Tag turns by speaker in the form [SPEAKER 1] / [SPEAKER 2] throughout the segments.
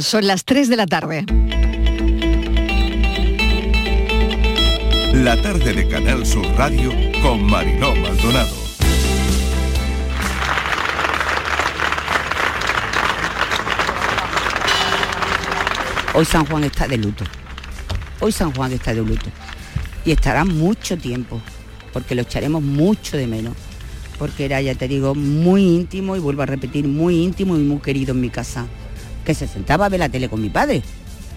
[SPEAKER 1] Son las 3 de la tarde.
[SPEAKER 2] La tarde de Canal Sur Radio con Mariló Maldonado.
[SPEAKER 3] Hoy San Juan está de luto. Hoy San Juan está de luto. Y estará mucho tiempo, porque lo echaremos mucho de menos. Porque era, ya te digo, muy íntimo y vuelvo a repetir, muy íntimo y muy querido en mi casa. Que se sentaba a ver la tele con mi padre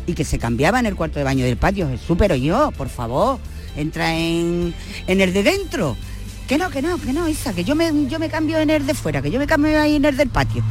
[SPEAKER 3] y que se cambiaba en el cuarto de baño del patio. Jesús, pero yo, por favor, entra en, en el de dentro. Que no, que no, que no, Isa, que yo me, yo me cambio en el de fuera, que yo me cambio ahí en el del patio.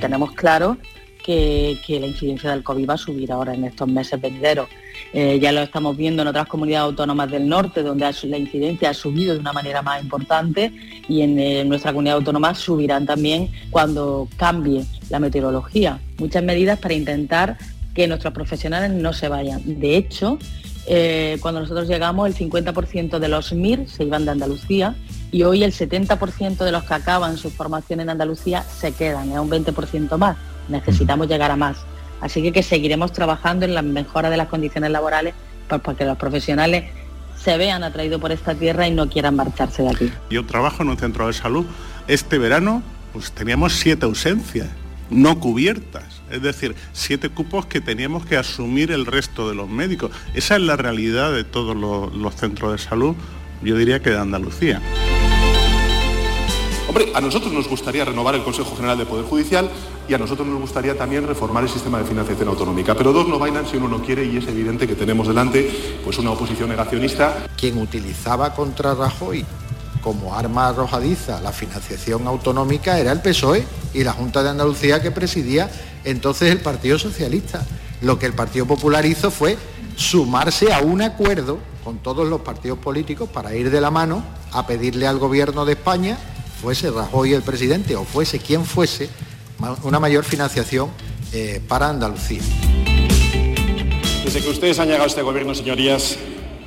[SPEAKER 4] Tenemos claro que, que la incidencia del COVID va a subir ahora en estos meses venideros. Eh, ya lo estamos viendo en otras comunidades autónomas del norte, donde la incidencia ha subido de una manera más importante y en eh, nuestra comunidad autónoma subirán también cuando cambie la meteorología. Muchas medidas para intentar que nuestros profesionales no se vayan. De hecho, eh, cuando nosotros llegamos, el 50% de los MIR se iban de Andalucía y hoy el 70% de los que acaban su formación en Andalucía se quedan, es un 20% más. Necesitamos llegar a más. Así que, que seguiremos trabajando en la mejora de las condiciones laborales pues, para que los profesionales se vean atraídos por esta tierra y no quieran marcharse de aquí.
[SPEAKER 5] Yo trabajo en un centro de salud. Este verano pues teníamos siete ausencias no cubiertas, es decir, siete cupos que teníamos que asumir el resto de los médicos. Esa es la realidad de todos los, los centros de salud, yo diría que de Andalucía.
[SPEAKER 6] Hombre, a nosotros nos gustaría renovar el Consejo General de Poder Judicial y a nosotros nos gustaría también reformar el sistema de financiación autonómica. Pero dos no bailan si uno no quiere y es evidente que tenemos delante pues una oposición negacionista.
[SPEAKER 7] Quien utilizaba contra Rajoy como arma arrojadiza la financiación autonómica era el PSOE y la Junta de Andalucía que presidía entonces el Partido Socialista. Lo que el Partido Popular hizo fue sumarse a un acuerdo con todos los partidos políticos para ir de la mano a pedirle al gobierno de España, fuese Rajoy el presidente o fuese quien fuese, una mayor financiación eh, para Andalucía.
[SPEAKER 8] Desde que ustedes han llegado a este gobierno, señorías,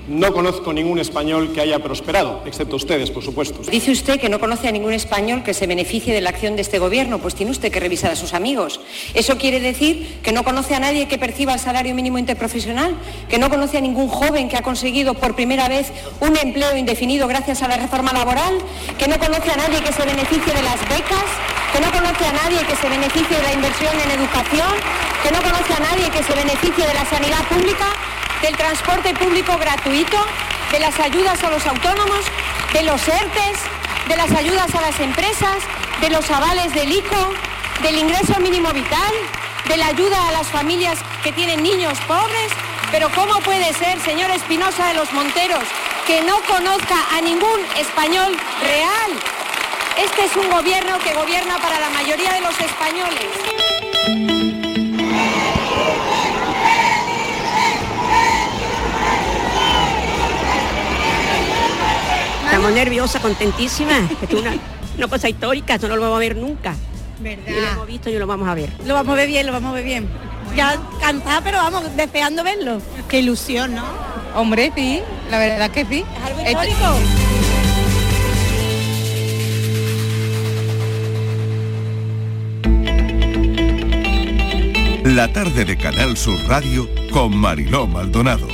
[SPEAKER 8] no conozco ningún español que haya prosperado, excepto ustedes, por supuesto.
[SPEAKER 9] Dice usted que no conoce a ningún español que se beneficie de la acción de este gobierno, pues tiene usted que revisar a sus amigos. ¿Eso quiere decir que no conoce a nadie que perciba el salario mínimo interprofesional? ¿Que no conoce a ningún joven que ha conseguido por primera vez un empleo indefinido gracias a la reforma laboral? ¿Que no conoce a nadie que se beneficie de las becas? ¿Que no conoce a nadie que se beneficie de la inversión en educación? ¿Que no conoce a nadie que se beneficie de la sanidad pública? Del transporte público gratuito, de las ayudas a los autónomos, de los ERTES, de las ayudas a las empresas, de los avales del ICO, del ingreso mínimo vital, de la ayuda a las familias que tienen niños pobres. Pero ¿cómo puede ser, señor Espinosa de los Monteros, que no conozca a ningún español real? Este es un gobierno que gobierna para la mayoría de los españoles.
[SPEAKER 10] Estamos nerviosas, contentísimas. Esto es una, una cosa histórica, esto no lo vamos a ver nunca.
[SPEAKER 11] ¿Verdad?
[SPEAKER 10] Y lo hemos visto y lo vamos a ver.
[SPEAKER 11] Lo vamos a ver bien, lo vamos a ver bien. Ya cansada, pero vamos, deseando verlo. Qué ilusión, ¿no?
[SPEAKER 12] Hombre, sí, la verdad que sí.
[SPEAKER 11] Es algo
[SPEAKER 12] Esto-
[SPEAKER 11] histórico.
[SPEAKER 2] La tarde de Canal Sur Radio con Mariló Maldonado.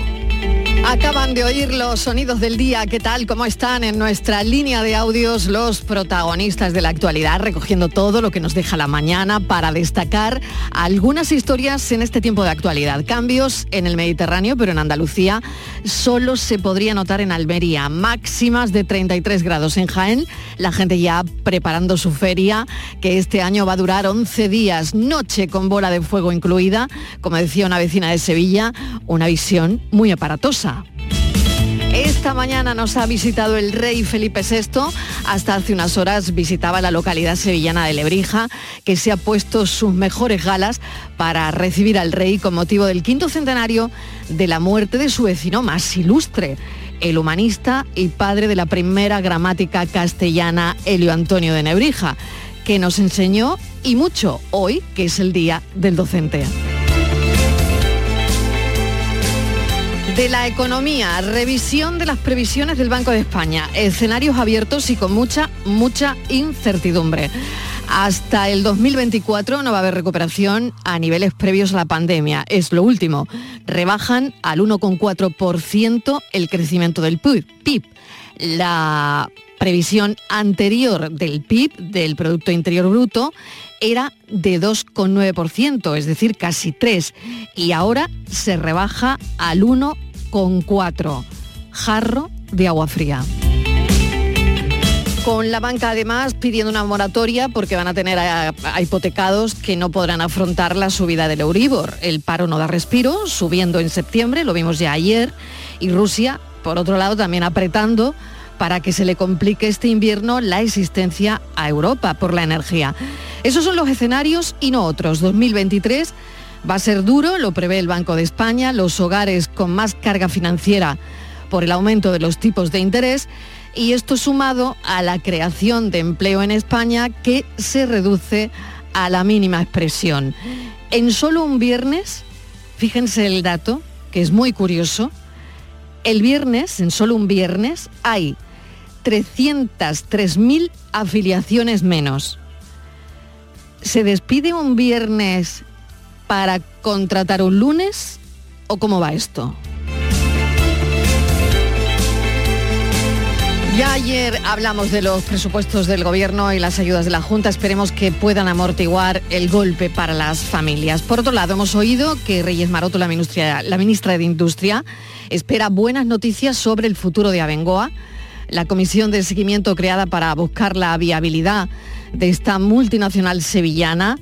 [SPEAKER 1] Acaban de oír los sonidos del día. ¿Qué tal? ¿Cómo están en nuestra línea de audios los protagonistas de la actualidad, recogiendo todo lo que nos deja la mañana para destacar algunas historias en este tiempo de actualidad? Cambios en el Mediterráneo, pero en Andalucía solo se podría notar en Almería. Máximas de 33 grados en Jaén. La gente ya preparando su feria, que este año va a durar 11 días. Noche con bola de fuego incluida. Como decía una vecina de Sevilla, una visión muy aparatosa. Esta mañana nos ha visitado el rey Felipe VI. Hasta hace unas horas visitaba la localidad sevillana de Lebrija, que se ha puesto sus mejores galas para recibir al rey con motivo del quinto centenario de la muerte de su vecino más ilustre, el humanista y padre de la primera gramática castellana, Helio Antonio de Nebrija, que nos enseñó y mucho hoy, que es el Día del Docente. De la economía, revisión de las previsiones del Banco de España, escenarios abiertos y con mucha, mucha incertidumbre. Hasta el 2024 no va a haber recuperación a niveles previos a la pandemia. Es lo último. Rebajan al 1,4% el crecimiento del PIB. La previsión anterior del PIB, del Producto Interior Bruto, era de 2,9%, es decir, casi 3%, y ahora se rebaja al 1,4%. Jarro de agua fría. Con la banca además pidiendo una moratoria porque van a tener a, a hipotecados que no podrán afrontar la subida del Euribor. El paro no da respiro, subiendo en septiembre, lo vimos ya ayer, y Rusia, por otro lado, también apretando para que se le complique este invierno la existencia a Europa por la energía. Esos son los escenarios y no otros. 2023 va a ser duro, lo prevé el Banco de España, los hogares con más carga financiera por el aumento de los tipos de interés y esto sumado a la creación de empleo en España que se reduce a la mínima expresión. En solo un viernes, fíjense el dato, que es muy curioso, el viernes, en solo un viernes, hay 303.000 afiliaciones menos. ¿Se despide un viernes para contratar un lunes o cómo va esto? Ya ayer hablamos de los presupuestos del Gobierno y las ayudas de la Junta. Esperemos que puedan amortiguar el golpe para las familias. Por otro lado, hemos oído que Reyes Maroto, la ministra, la ministra de Industria, espera buenas noticias sobre el futuro de Abengoa. La comisión de seguimiento creada para buscar la viabilidad de esta multinacional sevillana,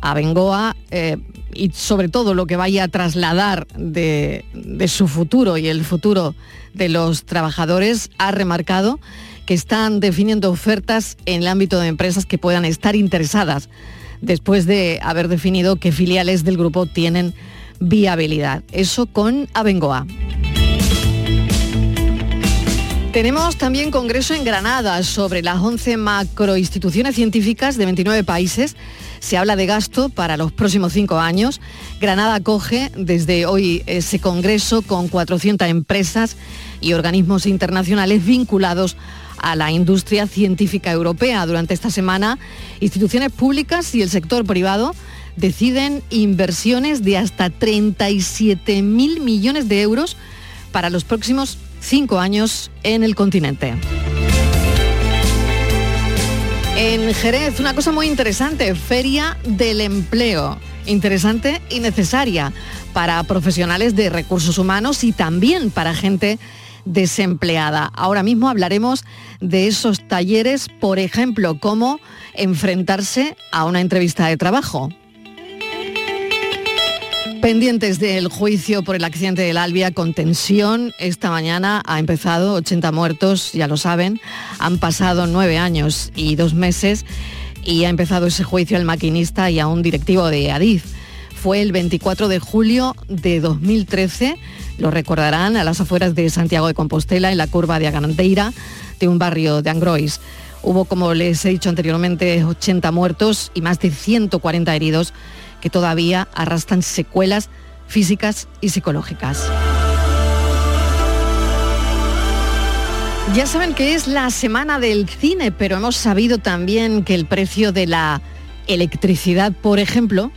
[SPEAKER 1] Abengoa, eh, y sobre todo lo que vaya a trasladar de, de su futuro y el futuro de los trabajadores, ha remarcado que están definiendo ofertas en el ámbito de empresas que puedan estar interesadas después de haber definido qué filiales del grupo tienen viabilidad. Eso con Abengoa. Tenemos también congreso en Granada sobre las 11 macroinstituciones científicas de 29 países. Se habla de gasto para los próximos cinco años. Granada acoge desde hoy ese congreso con 400 empresas y organismos internacionales vinculados a la industria científica europea. Durante esta semana, instituciones públicas y el sector privado deciden inversiones de hasta 37 mil millones de euros para los próximos cinco años en el continente. En Jerez, una cosa muy interesante, Feria del Empleo. Interesante y necesaria para profesionales de recursos humanos y también para gente desempleada. Ahora mismo hablaremos de esos talleres, por ejemplo, cómo enfrentarse a una entrevista de trabajo. Pendientes del juicio por el accidente del Albia con tensión, esta mañana ha empezado 80 muertos, ya lo saben, han pasado nueve años y dos meses y ha empezado ese juicio al maquinista y a un directivo de Adif. Fue el 24 de julio de 2013, lo recordarán, a las afueras de Santiago de Compostela, en la curva de Aganteira, de un barrio de Angrois. Hubo, como les he dicho anteriormente, 80 muertos y más de 140 heridos que todavía arrastran secuelas físicas y psicológicas. Ya saben que es la semana del cine, pero hemos sabido también que el precio de la electricidad, por ejemplo,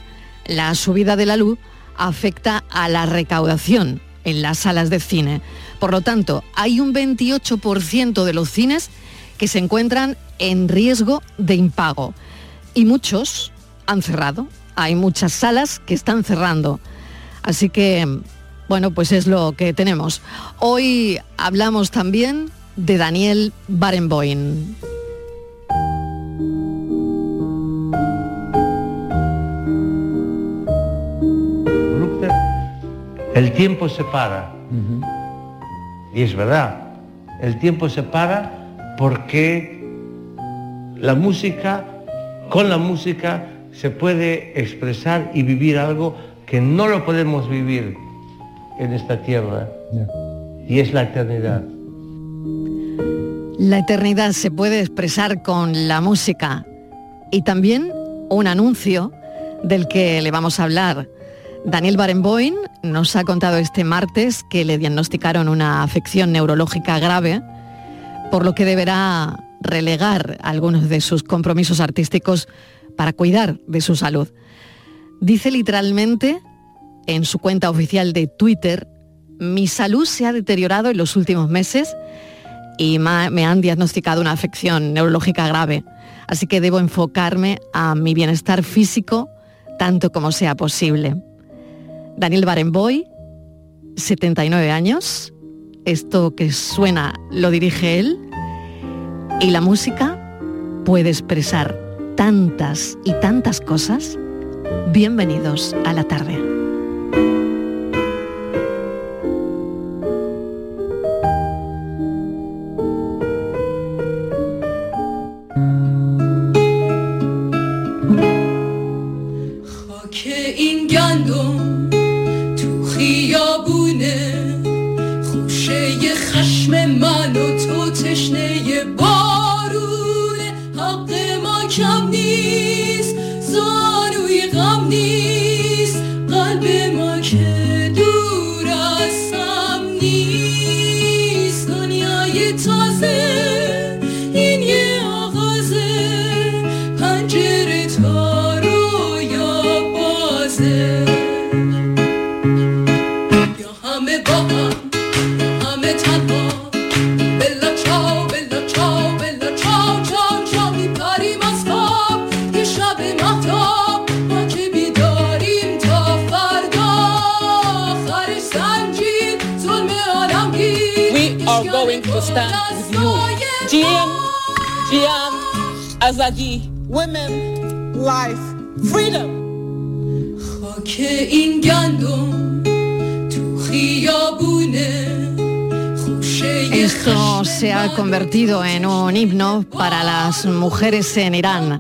[SPEAKER 1] la subida de la luz, afecta a la recaudación en las salas de cine. Por lo tanto, hay un 28% de los cines que se encuentran en riesgo de impago y muchos han cerrado hay muchas salas que están cerrando. Así que, bueno, pues es lo que tenemos. Hoy hablamos también de Daniel Barenboim.
[SPEAKER 13] El tiempo se para. Y es verdad, el tiempo se para porque la música, con la música, se puede expresar y vivir algo que no lo podemos vivir en esta tierra. Y es la eternidad.
[SPEAKER 1] La eternidad se puede expresar con la música y también un anuncio del que le vamos a hablar. Daniel Barenboim nos ha contado este martes que le diagnosticaron una afección neurológica grave, por lo que deberá relegar algunos de sus compromisos artísticos para cuidar de su salud. Dice literalmente en su cuenta oficial de Twitter, mi salud se ha deteriorado en los últimos meses y me han diagnosticado una afección neurológica grave, así que debo enfocarme a mi bienestar físico tanto como sea posible. Daniel Barenboy, 79 años, esto que suena lo dirige él, y la música puede expresar tantas y tantas cosas. Bienvenidos a la tarde. still se ha convertido en un himno para las mujeres en Irán.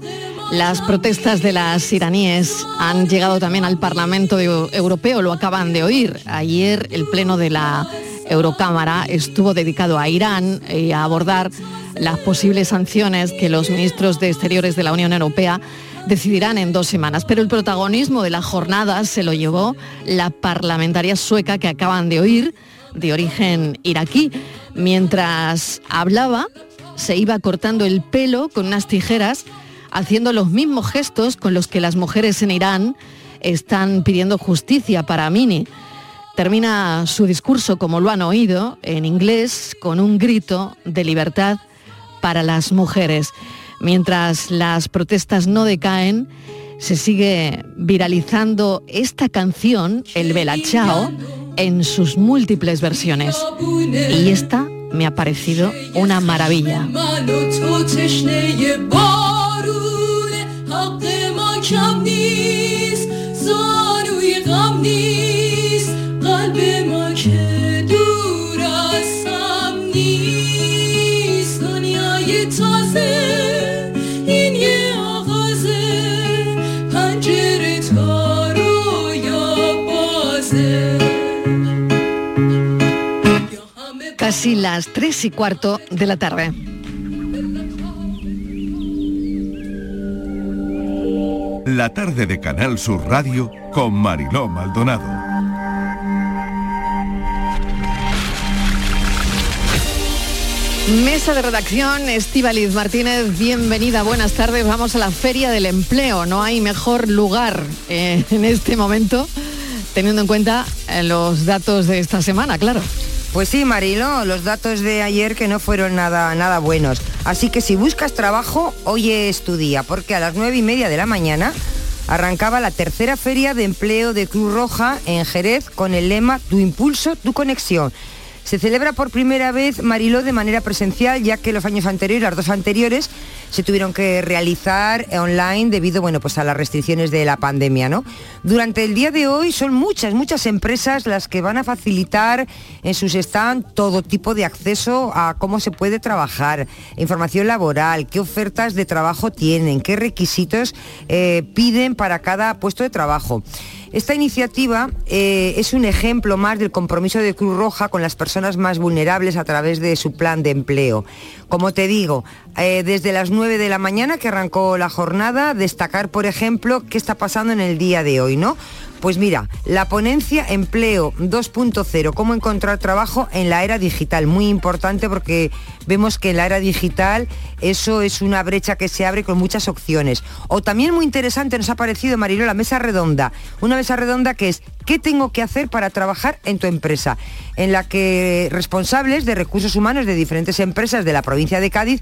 [SPEAKER 1] Las protestas de las iraníes han llegado también al Parlamento Europeo, lo acaban de oír. Ayer el Pleno de la Eurocámara estuvo dedicado a Irán y a abordar las posibles sanciones que los ministros de Exteriores de la Unión Europea decidirán en dos semanas. Pero el protagonismo de la jornada se lo llevó la parlamentaria sueca que acaban de oír, de origen iraquí. Mientras hablaba, se iba cortando el pelo con unas tijeras, haciendo los mismos gestos con los que las mujeres en Irán están pidiendo justicia para Mini. Termina su discurso, como lo han oído, en inglés, con un grito de libertad para las mujeres. Mientras las protestas no decaen, se sigue viralizando esta canción, el Bella Chao, en sus múltiples versiones. Y esta me ha parecido una maravilla. Casi las tres y cuarto de la tarde.
[SPEAKER 2] La tarde de Canal Sur Radio con Mariló Maldonado.
[SPEAKER 1] Mesa de redacción, Estíbaliz Martínez, bienvenida, buenas tardes. Vamos a la Feria del Empleo. No hay mejor lugar eh, en este momento, teniendo en cuenta eh, los datos de esta semana, claro.
[SPEAKER 14] Pues sí, Marilo, los datos de ayer que no fueron nada, nada buenos. Así que si buscas trabajo, hoy es tu día, porque a las nueve y media de la mañana arrancaba la tercera feria de empleo de Cruz Roja en Jerez con el lema Tu impulso, tu conexión. Se celebra por primera vez Mariló de manera presencial, ya que los años anteriores, las dos anteriores, se tuvieron que realizar online debido bueno, pues a las restricciones de la pandemia. ¿no? Durante el día de hoy son muchas, muchas empresas las que van a facilitar en sus stands todo tipo de acceso a cómo se puede trabajar, información laboral, qué ofertas de trabajo tienen, qué requisitos eh, piden para cada puesto de trabajo. Esta iniciativa eh, es un ejemplo más del compromiso de Cruz Roja con las personas más vulnerables a través de su plan de empleo. Como te digo, eh, desde las 9 de la mañana que arrancó la jornada, destacar, por ejemplo, qué está pasando en el día de hoy, ¿no? Pues mira, la ponencia Empleo 2.0, cómo encontrar trabajo en la era digital, muy importante porque vemos que en la era digital eso es una brecha que se abre con muchas opciones. O también muy interesante nos ha parecido, Marilo, la mesa redonda, una mesa redonda que es ¿qué tengo que hacer para trabajar en tu empresa? En la que responsables de recursos humanos de diferentes empresas de la provincia de Cádiz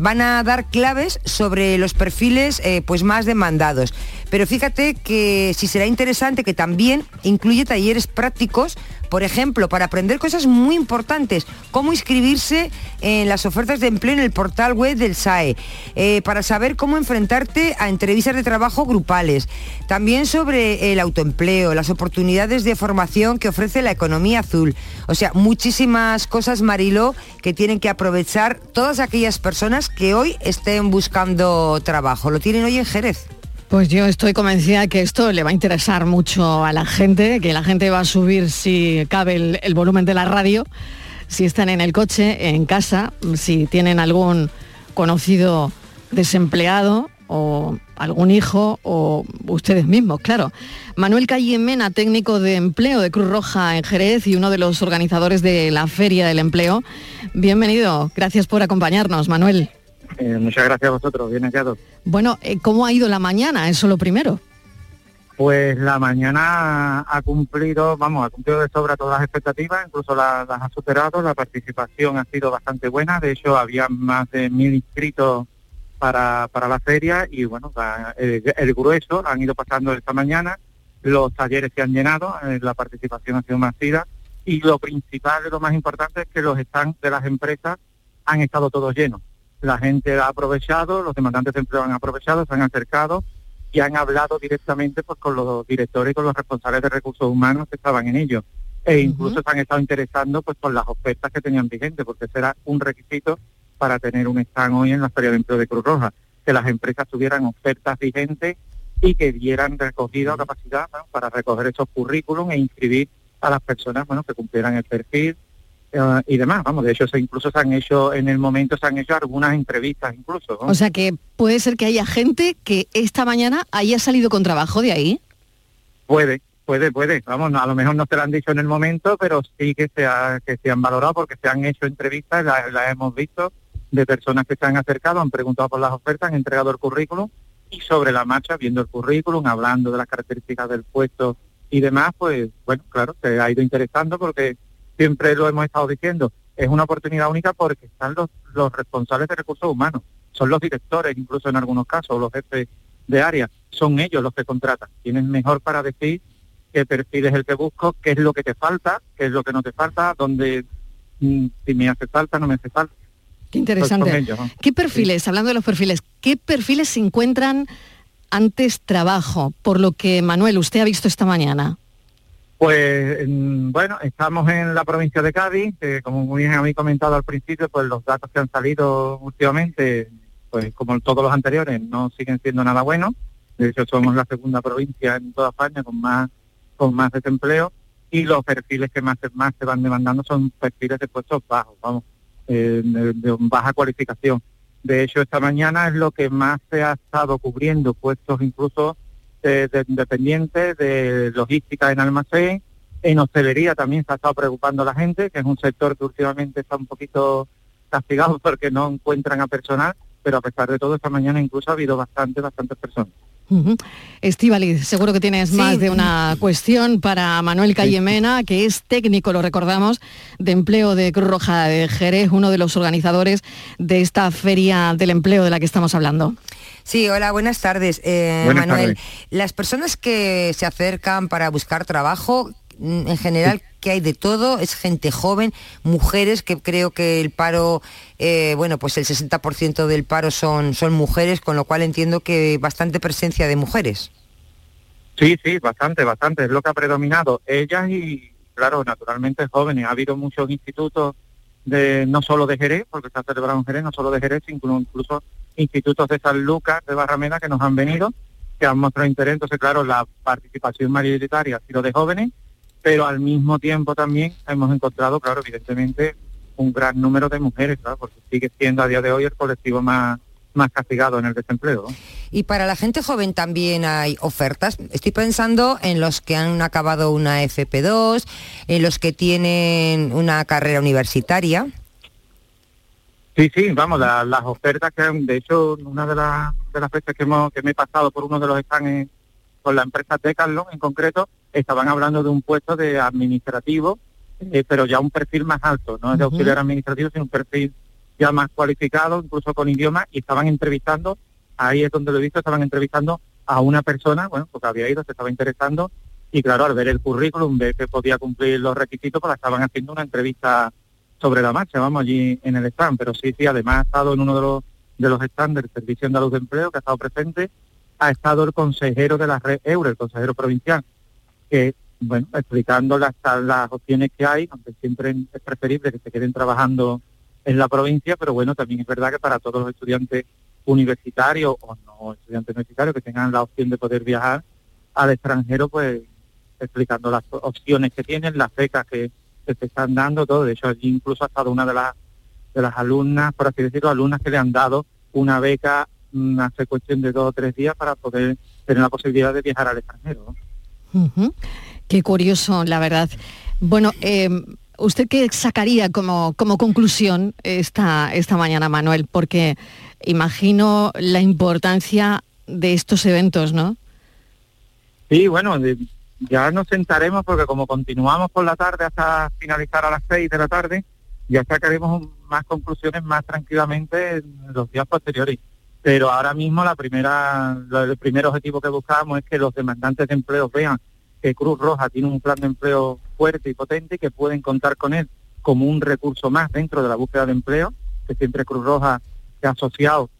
[SPEAKER 14] van a dar claves sobre los perfiles eh, pues más demandados. Pero fíjate que si será interesante que también incluye talleres prácticos, por ejemplo, para aprender cosas muy importantes, cómo inscribirse en las ofertas de empleo en el portal web del SAE, eh, para saber cómo enfrentarte a entrevistas de trabajo grupales, también sobre el autoempleo, las oportunidades de formación que ofrece la economía azul. O sea, muchísimas cosas, Mariló, que tienen que aprovechar todas aquellas personas que hoy estén buscando trabajo. Lo tienen hoy en Jerez.
[SPEAKER 1] Pues yo estoy convencida que esto le va a interesar mucho a la gente, que la gente va a subir si cabe el, el, volumen de la radio, si están en el coche, en casa, si tienen algún conocido desempleado o algún hijo o ustedes mismos, claro. Manuel Mena, técnico de empleo de Cruz Roja en Jerez y uno de los organizadores de la Feria del Empleo. Bienvenido, gracias por acompañarnos, Manuel.
[SPEAKER 15] Eh, muchas gracias a vosotros, bien hallado.
[SPEAKER 1] Bueno, eh, ¿cómo ha ido la mañana? Eso lo primero.
[SPEAKER 15] Pues la mañana ha cumplido, vamos, ha cumplido de sobra todas las expectativas, incluso las, las ha superado, la participación ha sido bastante buena, de hecho había más de mil inscritos para, para la feria y bueno, el, grueso han ido pasando esta mañana, los talleres se han llenado, eh, la participación ha sido masiva y lo principal, lo más importante es que los stands de las empresas han estado todos llenos la gente ha aprovechado, los demandantes de empleo han aprovechado, se han acercado y han hablado directamente pues, con los directores y con los responsables de recursos humanos que estaban en ello. E incluso se han estado interesando pues por las ofertas que tenían vigentes, porque será un requisito para tener un stand hoy en la Feria de Empleo de Cruz Roja, que las empresas tuvieran ofertas vigentes y que dieran recogida o capacidad para recoger esos currículums e inscribir a las personas bueno que cumplieran el perfil Uh, y demás, vamos, de hecho se, incluso se han hecho, en el momento se han hecho algunas entrevistas incluso. ¿no?
[SPEAKER 1] O sea que puede ser que haya gente que esta mañana haya salido con trabajo de ahí.
[SPEAKER 15] Puede, puede, puede, vamos, a lo mejor no se lo han dicho en el momento, pero sí que se, ha, que se han valorado porque se han hecho entrevistas, las la hemos visto, de personas que se han acercado, han preguntado por las ofertas, han entregado el currículum y sobre la marcha, viendo el currículum, hablando de las características del puesto y demás, pues bueno, claro, se ha ido interesando porque siempre lo hemos estado diciendo, es una oportunidad única porque están los, los responsables de recursos humanos, son los directores, incluso en algunos casos, los jefes de área, son ellos los que contratan. Tienen mejor para decir qué perfil es el que busco, qué es lo que te falta, qué es lo que no te falta, dónde, mm, si me hace falta, no me hace falta.
[SPEAKER 1] Qué interesante. Ellos, ¿no? ¿Qué perfiles, hablando de los perfiles, qué perfiles se encuentran antes trabajo, por lo que Manuel, usted ha visto esta mañana?
[SPEAKER 15] Pues bueno, estamos en la provincia de Cádiz, que como muy bien habéis comentado al principio, pues los datos que han salido últimamente, pues como todos los anteriores, no siguen siendo nada buenos. De hecho, somos la segunda provincia en toda España con más con más desempleo y los perfiles que más, más se van demandando son perfiles de puestos bajos, vamos, eh, de baja cualificación. De hecho, esta mañana es lo que más se ha estado cubriendo, puestos incluso de, de, dependientes de logística en almacén, en hostelería también se ha estado preocupando la gente, que es un sector que últimamente está un poquito castigado porque no encuentran a personal, pero a pesar de todo esta mañana incluso ha habido bastante, bastantes personas.
[SPEAKER 1] Uh -huh. Estivaliz, seguro que tienes sí. más de una cuestión para Manuel Callemena, que es técnico, lo recordamos, de empleo de Cruz Roja de Jerez, uno de los organizadores de esta feria del empleo de la que estamos hablando.
[SPEAKER 14] Sí, hola, buenas tardes. Eh, buenas Manuel, tardes. las personas que se acercan para buscar trabajo, en general, que hay de todo, es gente joven, mujeres, que creo que el paro, eh, bueno, pues el 60% del paro son, son mujeres, con lo cual entiendo que bastante presencia de mujeres.
[SPEAKER 15] Sí, sí, bastante, bastante, es lo que ha predominado. Ellas y, claro, naturalmente jóvenes. Ha habido muchos institutos, de no solo de Jerez, porque se ha celebrado en Jerez, no solo de Jerez, incluso, incluso institutos de San Lucas, de Barrameda, que nos han venido, que han mostrado interés. Entonces, claro, la participación mayoritaria ha sido de jóvenes, pero al mismo tiempo también hemos encontrado, claro, evidentemente, un gran número de mujeres, porque sigue siendo a día de hoy el colectivo más, más castigados en el desempleo.
[SPEAKER 14] Y para la gente joven también hay ofertas. Estoy pensando en los que han acabado una FP2, en los que tienen una carrera universitaria.
[SPEAKER 15] Sí, sí, vamos, la- las ofertas que, de hecho, una de, las de las veces que, hemos, que me he pasado por uno de los stands con la empresa Decathlon en concreto, estaban hablando de un puesto de administrativo, eh, pero ya un perfil más alto, no es de auxiliar administrativo, sino un perfil ya más cualificado, incluso con idioma, y estaban entrevistando, ahí es donde lo he visto, estaban entrevistando a una persona, bueno, porque había ido, se estaba interesando, y claro, al ver el currículum, ver que podía cumplir los requisitos, pues estaban haciendo una entrevista sobre la marcha, vamos, allí en el stand, pero sí, sí, además ha estado en uno de los, de los stands del Servicio Andaluz de Empleo, que ha estado presente, ha estado el consejero de la red Euro, el consejero provincial, que, bueno, explicando las, las opciones que hay, aunque siempre es preferible que se queden trabajando en la provincia, pero bueno, también es verdad que para todos los estudiantes universitarios o no estudiantes universitarios que tengan la opción de poder viajar al extranjero, pues explicando las opciones que tienen, las becas que, que se están dando, todo. De hecho, allí incluso ha estado una de las de las alumnas, por así decirlo, alumnas que le han dado una beca mm, hace cuestión de dos o tres días para poder tener la posibilidad de viajar al extranjero.
[SPEAKER 1] Ujú. Qué curioso, la verdad. Bueno, eh, ¿usted qué sacaría como, como conclusión esta, esta mañana, Manuel? Porque imagino la importancia de estos eventos, ¿no?
[SPEAKER 15] Sí, bueno, de- ya nos sentaremos porque como continuamos por la tarde hasta finalizar a las seis de la tarde, ya sacaremos más conclusiones más tranquilamente en los días posteriores. Pero ahora mismo la primera, el primer objetivo que buscamos es que los demandantes de empleo vean que Cruz Roja tiene un plan de empleo fuerte y potente y que pueden contar con él como un recurso más dentro de la búsqueda de empleo, que siempre Cruz Roja se ha asociado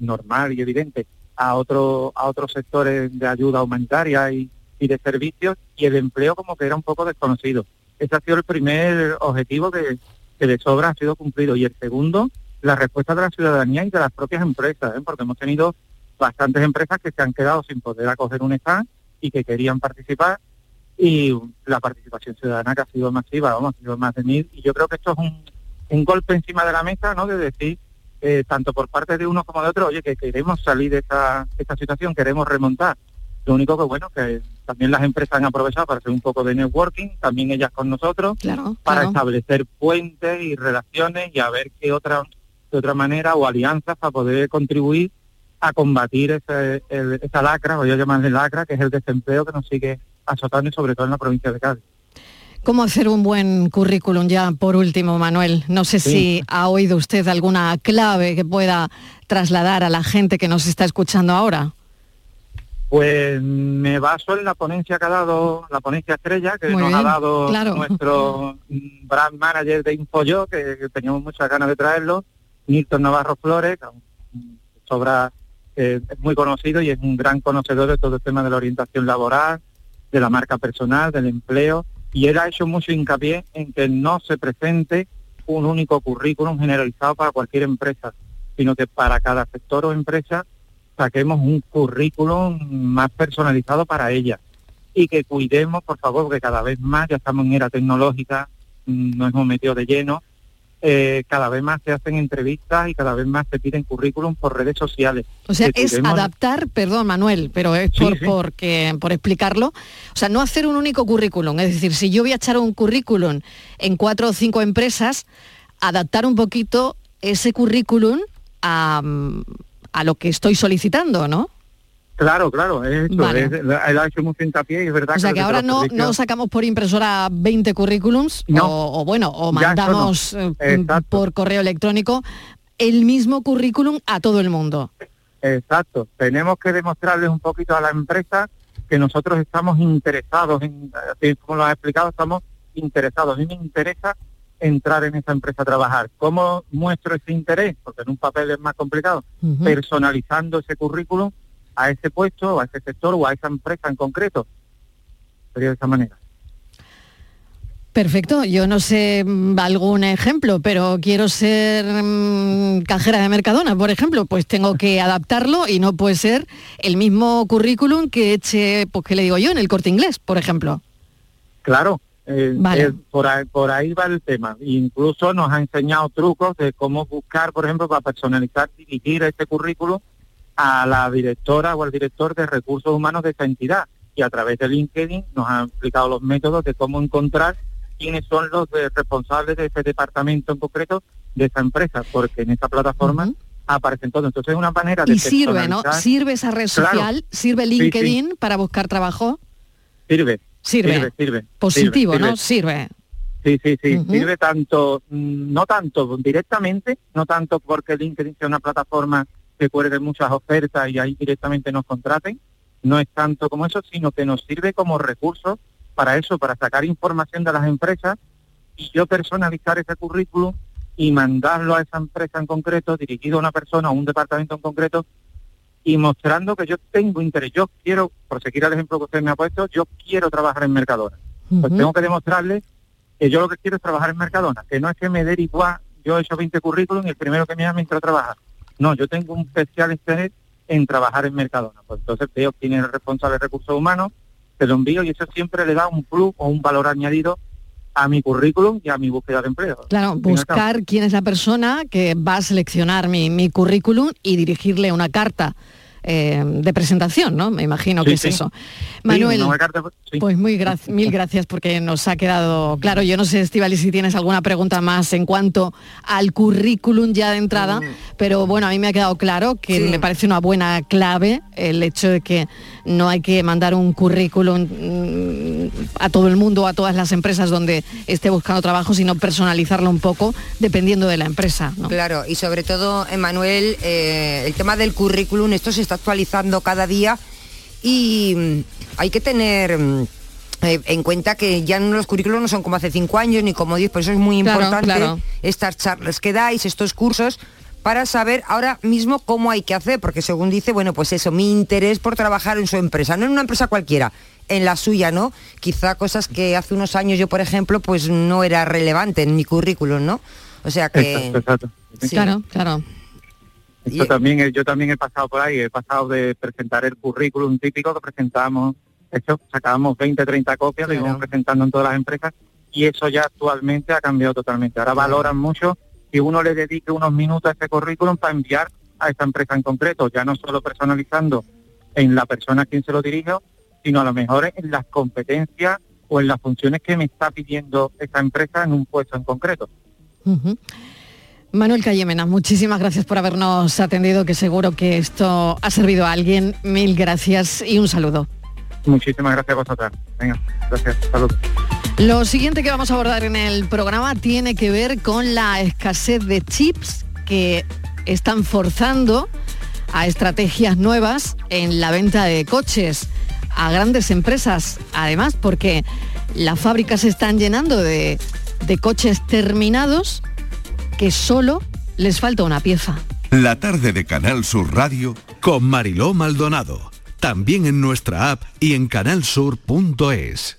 [SPEAKER 15] normal y evidente a otro, a otros sectores de ayuda humanitaria y, y de servicios y el empleo como que era un poco desconocido. Ese ha sido el primer objetivo que, que de sobra ha sido cumplido y el segundo, la respuesta de la ciudadanía y de las propias empresas, ¿eh? porque hemos tenido bastantes empresas que se han quedado sin poder acoger un stand y que querían participar y la participación ciudadana que ha sido masiva, vamos, ha sido más de mil y yo creo que esto es un, golpe encima de la mesa, ¿no? De decir eh, tanto por parte de uno como de otro, oye, que queremos salir de esta, esta situación, queremos remontar. Lo único que, bueno, que también las empresas han aprovechado para hacer un poco de networking, también ellas con nosotros,
[SPEAKER 1] Claro,
[SPEAKER 15] para
[SPEAKER 1] claro.
[SPEAKER 15] establecer puentes y relaciones y a ver qué otra, de otra manera o alianzas para poder contribuir a combatir ese, el- esa lacra, voy a llamarle lacra, que es el desempleo que nos sigue azotando y sobre todo en la provincia de Cádiz.
[SPEAKER 1] ¿Cómo hacer un buen currículum ya por último, Manuel? No sé
[SPEAKER 15] Sí.
[SPEAKER 1] si ha oído usted alguna clave que pueda trasladar a la gente que nos está escuchando ahora.
[SPEAKER 15] Pues me baso en la ponencia que ha dado, la ponencia estrella que
[SPEAKER 1] Muy
[SPEAKER 15] nos
[SPEAKER 1] bien,
[SPEAKER 15] ha dado
[SPEAKER 1] claro.
[SPEAKER 15] nuestro brand manager de Infoyo, que, que teníamos muchas ganas de traerlo, Nilton Navarro Flores, que sobra, eh, es muy conocido y es un gran conocedor de todo el tema de la orientación laboral, de la marca personal, del empleo, y él ha hecho mucho hincapié en que no se presente un único currículum generalizado para cualquier empresa, sino que para cada sector o empresa saquemos un currículum más personalizado para ella y que cuidemos, por favor, que cada vez más, ya estamos en era tecnológica, mm, nos hemos metido de lleno, eh, cada vez más se hacen entrevistas y cada vez más se piden currículum por redes sociales.
[SPEAKER 1] O sea,
[SPEAKER 15] Que
[SPEAKER 1] es adaptar, perdón Manuel, pero es por,
[SPEAKER 15] sí.
[SPEAKER 1] porque- por explicarlo, o sea, no hacer un único currículum, es decir, si yo voy a echar un currículum en cuatro o cinco empresas, adaptar un poquito ese currículum a, mm, a lo que estoy solicitando, ¿no?
[SPEAKER 15] Claro, claro, es eso,
[SPEAKER 1] Vale.
[SPEAKER 15] es- él ha hecho y es verdad
[SPEAKER 1] O sea que ahora no, no sacamos por impresora 20 currículums
[SPEAKER 15] No.
[SPEAKER 1] o, o bueno, o
[SPEAKER 15] no.
[SPEAKER 1] mandamos eh,
[SPEAKER 15] Exacto.
[SPEAKER 1] por correo electrónico el mismo currículum a todo el mundo.
[SPEAKER 15] Exacto. Tenemos que demostrarles un poquito a la empresa que nosotros estamos interesados en, así como lo has explicado, estamos interesados. A mí me interesa entrar en esa empresa a trabajar. ¿Cómo muestro ese interés? Porque en un papel es más complicado. Personalizando ese currículum a ese puesto, a ese sector o a esa empresa en concreto. Sería de esa manera.
[SPEAKER 1] Perfecto, yo no sé mm, algún ejemplo, pero quiero ser mm, cajera de Mercadona, por ejemplo, pues tengo que adaptarlo y no puede ser el mismo currículum que eche, pues que le digo yo, en el corte inglés, por ejemplo.
[SPEAKER 15] Claro, Eh,
[SPEAKER 1] Vale.
[SPEAKER 15] eh, por, ahí, por ahí va el tema. Incluso nos ha enseñado trucos de cómo buscar, por ejemplo, para personalizar, dirigir este currículum a la directora o al director de recursos humanos de esa entidad. Y a través de LinkedIn nos ha explicado los métodos de cómo encontrar quiénes son los de- responsables de ese departamento en concreto de esa empresa, porque en esa plataforma aparecen todos. Entonces es una manera de
[SPEAKER 1] Y sirve, ¿no? Sirve esa red
[SPEAKER 15] Claro.
[SPEAKER 1] social, sirve
[SPEAKER 15] Sí, sí.
[SPEAKER 1] LinkedIn para buscar trabajo.
[SPEAKER 15] Sirve.
[SPEAKER 1] Sirve.
[SPEAKER 15] Sirve, sirve.
[SPEAKER 1] Positivo,
[SPEAKER 15] sirve,
[SPEAKER 1] ¿no? Sirve.
[SPEAKER 15] Sí, sí, sí. Sirve tanto, mm, no tanto directamente, no tanto porque LinkedIn sea una plataforma que cuelgue muchas ofertas y ahí directamente nos contraten, no es tanto como eso, sino que nos sirve como recurso para eso, para sacar información de las empresas y yo personalizar ese currículum y mandarlo a esa empresa en concreto, dirigido a una persona o un departamento en concreto, y mostrando que yo tengo interés. Yo quiero, por seguir el ejemplo que usted me ha puesto, yo quiero trabajar en Mercadona. Pues tengo que demostrarle que yo lo que quiero es trabajar en Mercadona, que no es que me dé igual, yo he hecho 20 currículums y el primero que me llama entra a trabajar. No, yo tengo un especial interés en trabajar en Mercadona. Pues entonces quién es el responsable de recursos humanos, te lo envío y eso siempre le da un plus o un valor añadido a mi currículum y a mi búsqueda de empleo.
[SPEAKER 1] Claro, buscar quién es la persona que va a seleccionar mi, mi currículum y dirigirle una carta eh, de presentación, ¿no? Me imagino que
[SPEAKER 15] Sí,
[SPEAKER 1] es eso.
[SPEAKER 15] Sí,
[SPEAKER 1] Manuel,
[SPEAKER 15] una carta- sí.
[SPEAKER 1] pues muy gra- mil gracias porque nos ha quedado claro. Yo no sé, Estivali, si tienes alguna pregunta más en cuanto al currículum ya de entrada, pero bueno, a mí me ha quedado claro que me parece una buena clave el hecho de que no hay que mandar un currículum mm, a todo el mundo, a todas las empresas donde esté buscando trabajo, sino personalizarlo un poco dependiendo de la empresa. ¿no?
[SPEAKER 14] Claro, y sobre todo, Emanuel, eh, el tema del currículum, esto se está actualizando cada día y mm, hay que tener mm, eh, en cuenta que ya los currículos no son como hace cinco años ni como diez, por eso es muy
[SPEAKER 1] Claro,
[SPEAKER 14] importante
[SPEAKER 1] claro.
[SPEAKER 14] estas charlas que dais, estos cursos, para saber ahora mismo cómo hay que hacer, porque según dice, bueno, pues eso, mi interés por trabajar en su empresa, no en una empresa cualquiera, en la suya, ¿no? Quizá cosas que hace unos años yo, por ejemplo, pues no era relevante en mi currículum, ¿no? O sea que...
[SPEAKER 15] Exacto, exacto.
[SPEAKER 14] Sí.
[SPEAKER 1] Claro, claro.
[SPEAKER 15] Yo también, he- yo también he pasado por ahí, he pasado de presentar el currículum típico que presentamos, hecho, sacábamos 20, 30 copias, lo íbamos presentando en todas las empresas y eso ya actualmente ha cambiado totalmente. Ahora valoran mucho que uno le dedique unos minutos a ese currículum para enviar a esa empresa en concreto, ya no solo personalizando en la persona a quien se lo dirijo, sino a lo mejor en las competencias o en las funciones que me está pidiendo esa empresa en un puesto en concreto.
[SPEAKER 1] Ujú. Manuel Callemena, muchísimas gracias por habernos atendido, que seguro que esto ha servido a alguien. Mil gracias y un saludo.
[SPEAKER 15] Muchísimas gracias a vosotras. Venga, gracias. Salud.
[SPEAKER 1] Lo siguiente que vamos a abordar en el programa tiene que ver con la escasez de chips que están forzando a estrategias nuevas en la venta de coches a grandes empresas, además porque las fábricas se están llenando de, de coches terminados que solo les falta una pieza.
[SPEAKER 2] La tarde de Canal Sur Radio
[SPEAKER 16] con Mariló Maldonado. También en nuestra app y en canalsur.es.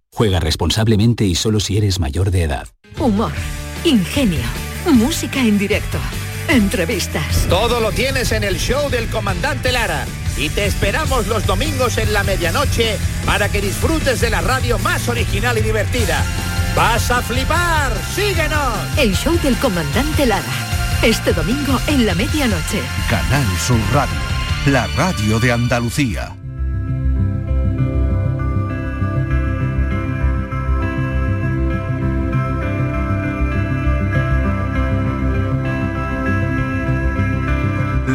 [SPEAKER 17] Juega responsablemente y solo si eres mayor de edad.
[SPEAKER 18] Humor, ingenio, música en directo, entrevistas.
[SPEAKER 19] Todo lo tienes en el show del comandante Lara. Y te esperamos los domingos en la medianoche para que disfrutes de la radio más original y divertida. ¡Vas a flipar! ¡Síguenos!
[SPEAKER 18] El show del comandante Lara. Este domingo en la medianoche.
[SPEAKER 2] Canal Sur Radio, la radio de Andalucía.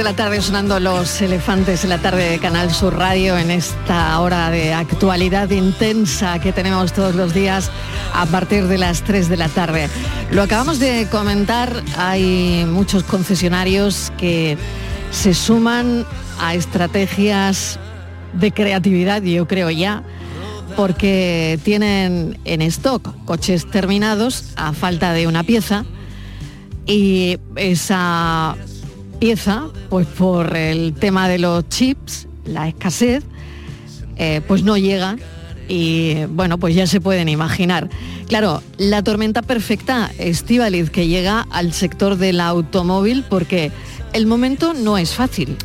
[SPEAKER 20] De
[SPEAKER 1] la tarde sonando los elefantes en la tarde de Canal Sur Radio en esta hora de actualidad intensa que tenemos todos los días a partir de las 3 de la tarde. Lo acabamos de comentar, hay muchos concesionarios que se suman a estrategias de creatividad, yo creo ya, porque tienen en stock coches terminados a falta de una pieza y esa pieza, pues por el tema de los chips, la escasez, eh, pues no llega y bueno, pues ya se pueden imaginar. Claro, la tormenta perfecta, Estivaliz, que llega al sector del automóvil porque el momento no es fácil.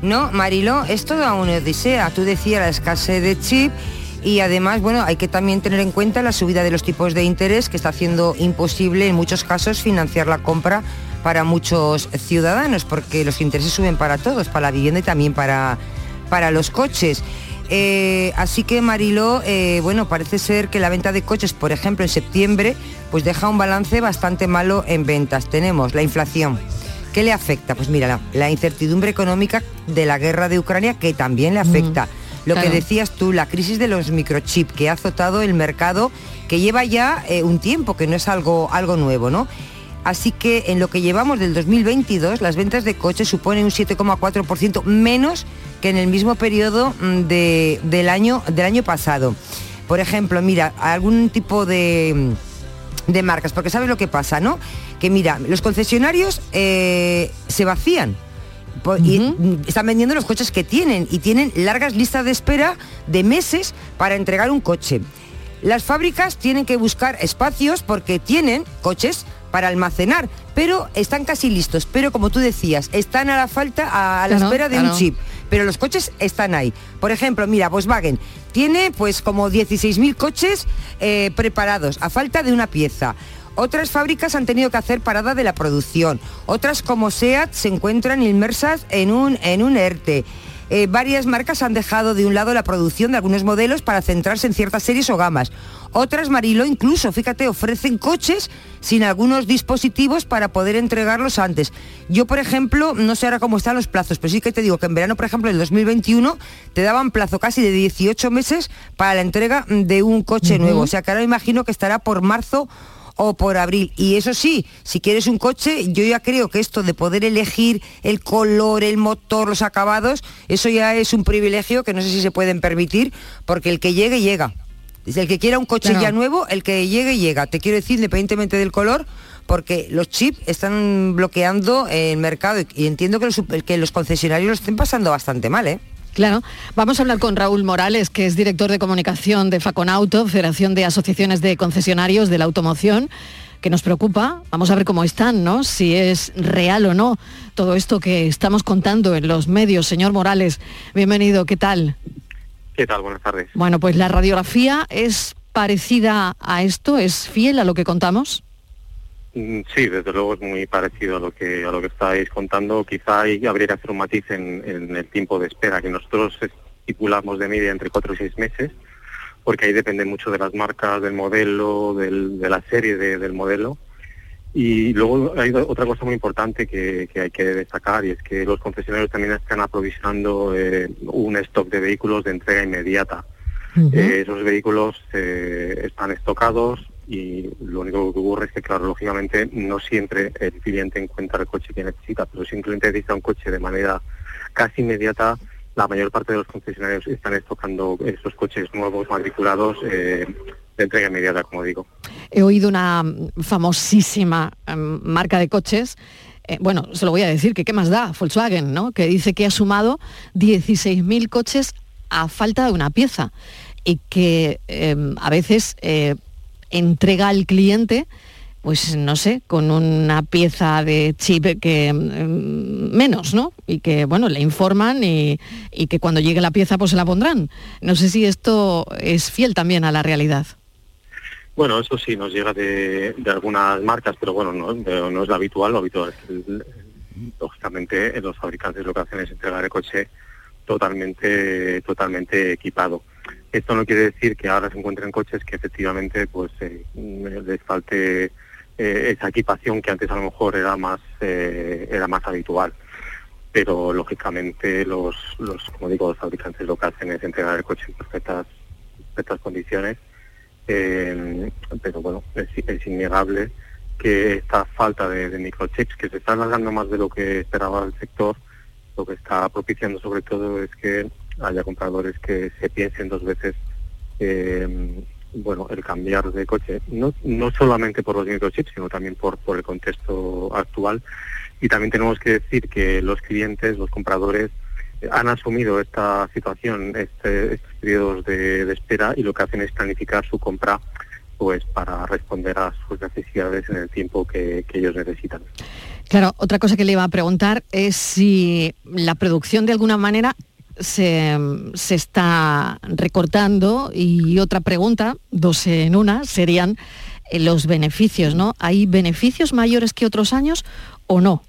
[SPEAKER 14] No, Marilo, es toda una odisea. Tú decías la escasez de chip y además, bueno, hay que también tener en cuenta la subida de los tipos de interés que está haciendo imposible en muchos casos financiar la compra para muchos ciudadanos, porque los intereses suben para todos, para la vivienda y también para, para los coches. Eh, así que Mariló, eh, bueno, parece ser que la venta de coches, por ejemplo, en septiembre, pues deja un balance bastante malo en ventas. Tenemos la inflación. ¿Qué le afecta? Pues mira, la, la incertidumbre económica de la guerra de Ucrania, que también le afecta. Lo
[SPEAKER 1] claro.
[SPEAKER 14] que decías tú, la crisis de los microchips, que ha azotado el mercado, que lleva ya eh, un tiempo, que no es algo, algo nuevo, ¿no? Así que en lo que llevamos del 2022, las ventas de coches suponen un 7,4% menos que en el mismo periodo mm, de- del, año, del año pasado. Por ejemplo, mira, algún tipo de, de marcas, porque sabes lo que pasa, ¿no? Que mira, los concesionarios eh, se vacían. Y, mm, están vendiendo los coches que tienen y tienen largas listas de espera de meses para entregar un coche. Las fábricas tienen que buscar espacios porque tienen coches para almacenar, pero están casi listos. Pero como tú decías, están a la falta, a, a la espera de un chip. Pero los coches están ahí. Por ejemplo, mira, Volkswagen tiene pues como 16.000 coches eh, preparados a falta de una pieza. Otras fábricas han tenido que hacer parada de la producción. Otras como SEAT se encuentran inmersas en un, en un ERTE. Eh, varias marcas han dejado de un lado la producción de algunos modelos para centrarse en ciertas series o gamas. Otras, Marilo, incluso, fíjate, ofrecen coches sin algunos dispositivos para poder entregarlos antes. Yo, por ejemplo, no sé ahora cómo están los plazos, pero sí que te digo que en verano, por ejemplo, del 2021, te daban plazo casi de 18 meses para la entrega de un coche nuevo. O sea que ahora imagino que estará por marzo o por abril. Y eso sí, si quieres un coche, yo ya creo que esto de poder elegir el color, el motor, los acabados, eso ya es un privilegio que no sé si se pueden permitir, porque el que llegue, llega. Es El que quiera un coche
[SPEAKER 1] Claro.
[SPEAKER 14] ya nuevo, el que llegue, llega. Te quiero decir, independientemente del color, porque los chips están bloqueando el mercado y, y entiendo que los, que los concesionarios lo estén pasando bastante mal, ¿eh?
[SPEAKER 1] Claro, vamos a hablar con Raúl Morales, que es director de comunicación de Faconauto, Federación de Asociaciones de Concesionarios de la Automoción, que nos preocupa. Vamos a ver cómo están, ¿no? Si es real o no todo esto que estamos contando en los medios. Señor Morales, bienvenido, ¿qué tal?
[SPEAKER 21] ¿Qué tal? Buenas tardes.
[SPEAKER 1] Bueno, pues la radiografía es parecida a esto, es fiel a lo que contamos.
[SPEAKER 21] Mm, Sí, desde luego es muy parecido a lo que a lo que estáis contando. Quizá ahí habría que hacer un matiz en, en el tiempo de espera que nosotros estipulamos de media entre cuatro y seis meses, porque ahí depende mucho de las marcas, del modelo, del- de la serie de- del modelo. Y luego hay otra cosa muy importante que, que hay que destacar y es que los concesionarios también están aprovisionando eh, un stock de vehículos de entrega inmediata. Eh, esos vehículos eh, están estocados y lo único que ocurre es que, claro, lógicamente no siempre el cliente encuentra el coche que necesita, pero si un cliente necesita un coche de manera casi inmediata, la mayor parte de los concesionarios están estocando esos coches nuevos, matriculados, eh, entrega inmediata, como digo.
[SPEAKER 1] He oído una mm, famosísima em, marca de coches, eh, bueno, se lo voy a decir, que qué más da, Volkswagen, ¿no? Que dice que ha sumado 16.000 coches a falta de una pieza y que em, a veces eh, entrega al cliente, pues no sé, con una pieza de chip que em, menos, ¿no? Y que, bueno, le informan y, y que cuando llegue la pieza pues se la pondrán. No sé si esto es fiel también a la realidad.
[SPEAKER 21] Bueno, eso sí nos llega de, de algunas marcas, pero bueno, no, de- no es lo habitual. Lo habitual es lógicamente, los fabricantes lo que hacen es entregar el coche totalmente, totalmente equipado. Esto no quiere decir que ahora se encuentren coches que efectivamente pues eh, les falte eh, esa equipación que antes a lo mejor era más eh, era más habitual. Pero lógicamente los, los como digo los fabricantes lo que hacen es entregar el coche en perfectas, perfectas condiciones eh, pero bueno, es, innegable que esta falta de, microchips, que se está alargando más de lo que esperaba el sector, lo que está propiciando sobre todo es que haya compradores que se piensen dos veces eh, bueno, el cambiar de coche, no, no solamente por los microchips, sino también por, por el contexto actual. Y también tenemos que decir que los clientes, los compradores, han asumido esta situación, este, estos periodos de, espera y lo que hacen es planificar su compra pues para responder a sus necesidades en el tiempo que, que ellos necesitan.
[SPEAKER 1] Claro, otra cosa que le iba a preguntar es si la producción de alguna manera se, se está recortando y otra pregunta, dos en una, serían eh, los beneficios, ¿no? ¿Hay beneficios mayores que otros años o no?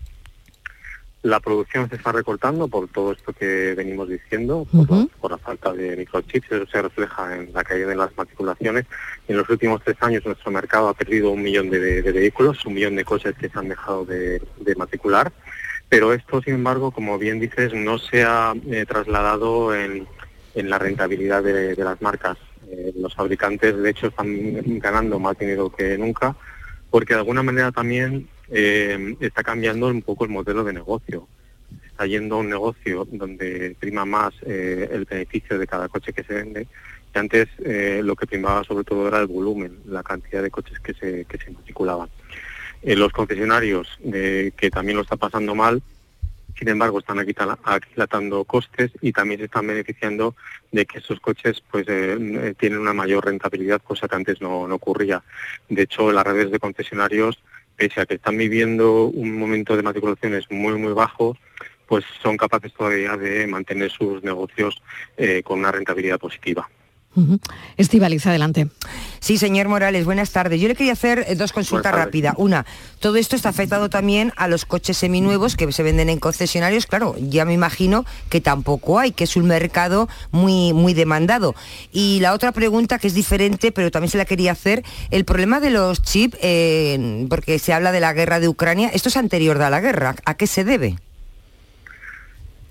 [SPEAKER 21] La producción se está recortando por todo esto que venimos diciendo, por, la falta de microchips, eso se refleja en la caída de las matriculaciones. En los últimos tres años nuestro mercado ha perdido un millón de, de vehículos, un millón de coches que se han dejado de, de matricular, pero esto, sin embargo, como bien dices, no se ha eh, trasladado en, en la rentabilidad de, de las marcas. Eh, los fabricantes, de hecho, están ganando más dinero que nunca, porque de alguna manera también eh, está cambiando un poco el modelo de negocio. Está yendo a un negocio donde prima más eh, el beneficio de cada coche que se vende. Y antes eh, lo que primaba sobre todo era el volumen, la cantidad de coches que se, que se matriculaban. Los concesionarios, que también lo está pasando mal, sin embargo están aquilatando costes y también se están beneficiando de que esos coches pues eh, tienen una mayor rentabilidad, cosa que antes no, no ocurría. De hecho, las redes de concesionarios, pese a que están viviendo un momento de matriculaciones muy, muy bajo, pues son capaces todavía de mantener sus negocios eh, con una rentabilidad positiva.
[SPEAKER 1] Estivaliz, adelante.
[SPEAKER 14] Sí, señor Morales, buenas tardes. Yo le quería hacer eh, dos consultas rápidas. Una, todo esto está afectado también a los coches seminuevos que se venden en concesionarios. Claro, ya me imagino que tampoco hay, que es un mercado muy, muy demandado. Y la otra pregunta, que es diferente, pero también se la quería hacer, el problema de los chips, eh, porque se habla de la guerra de Ucrania, esto es anterior a la guerra. ¿A qué se debe?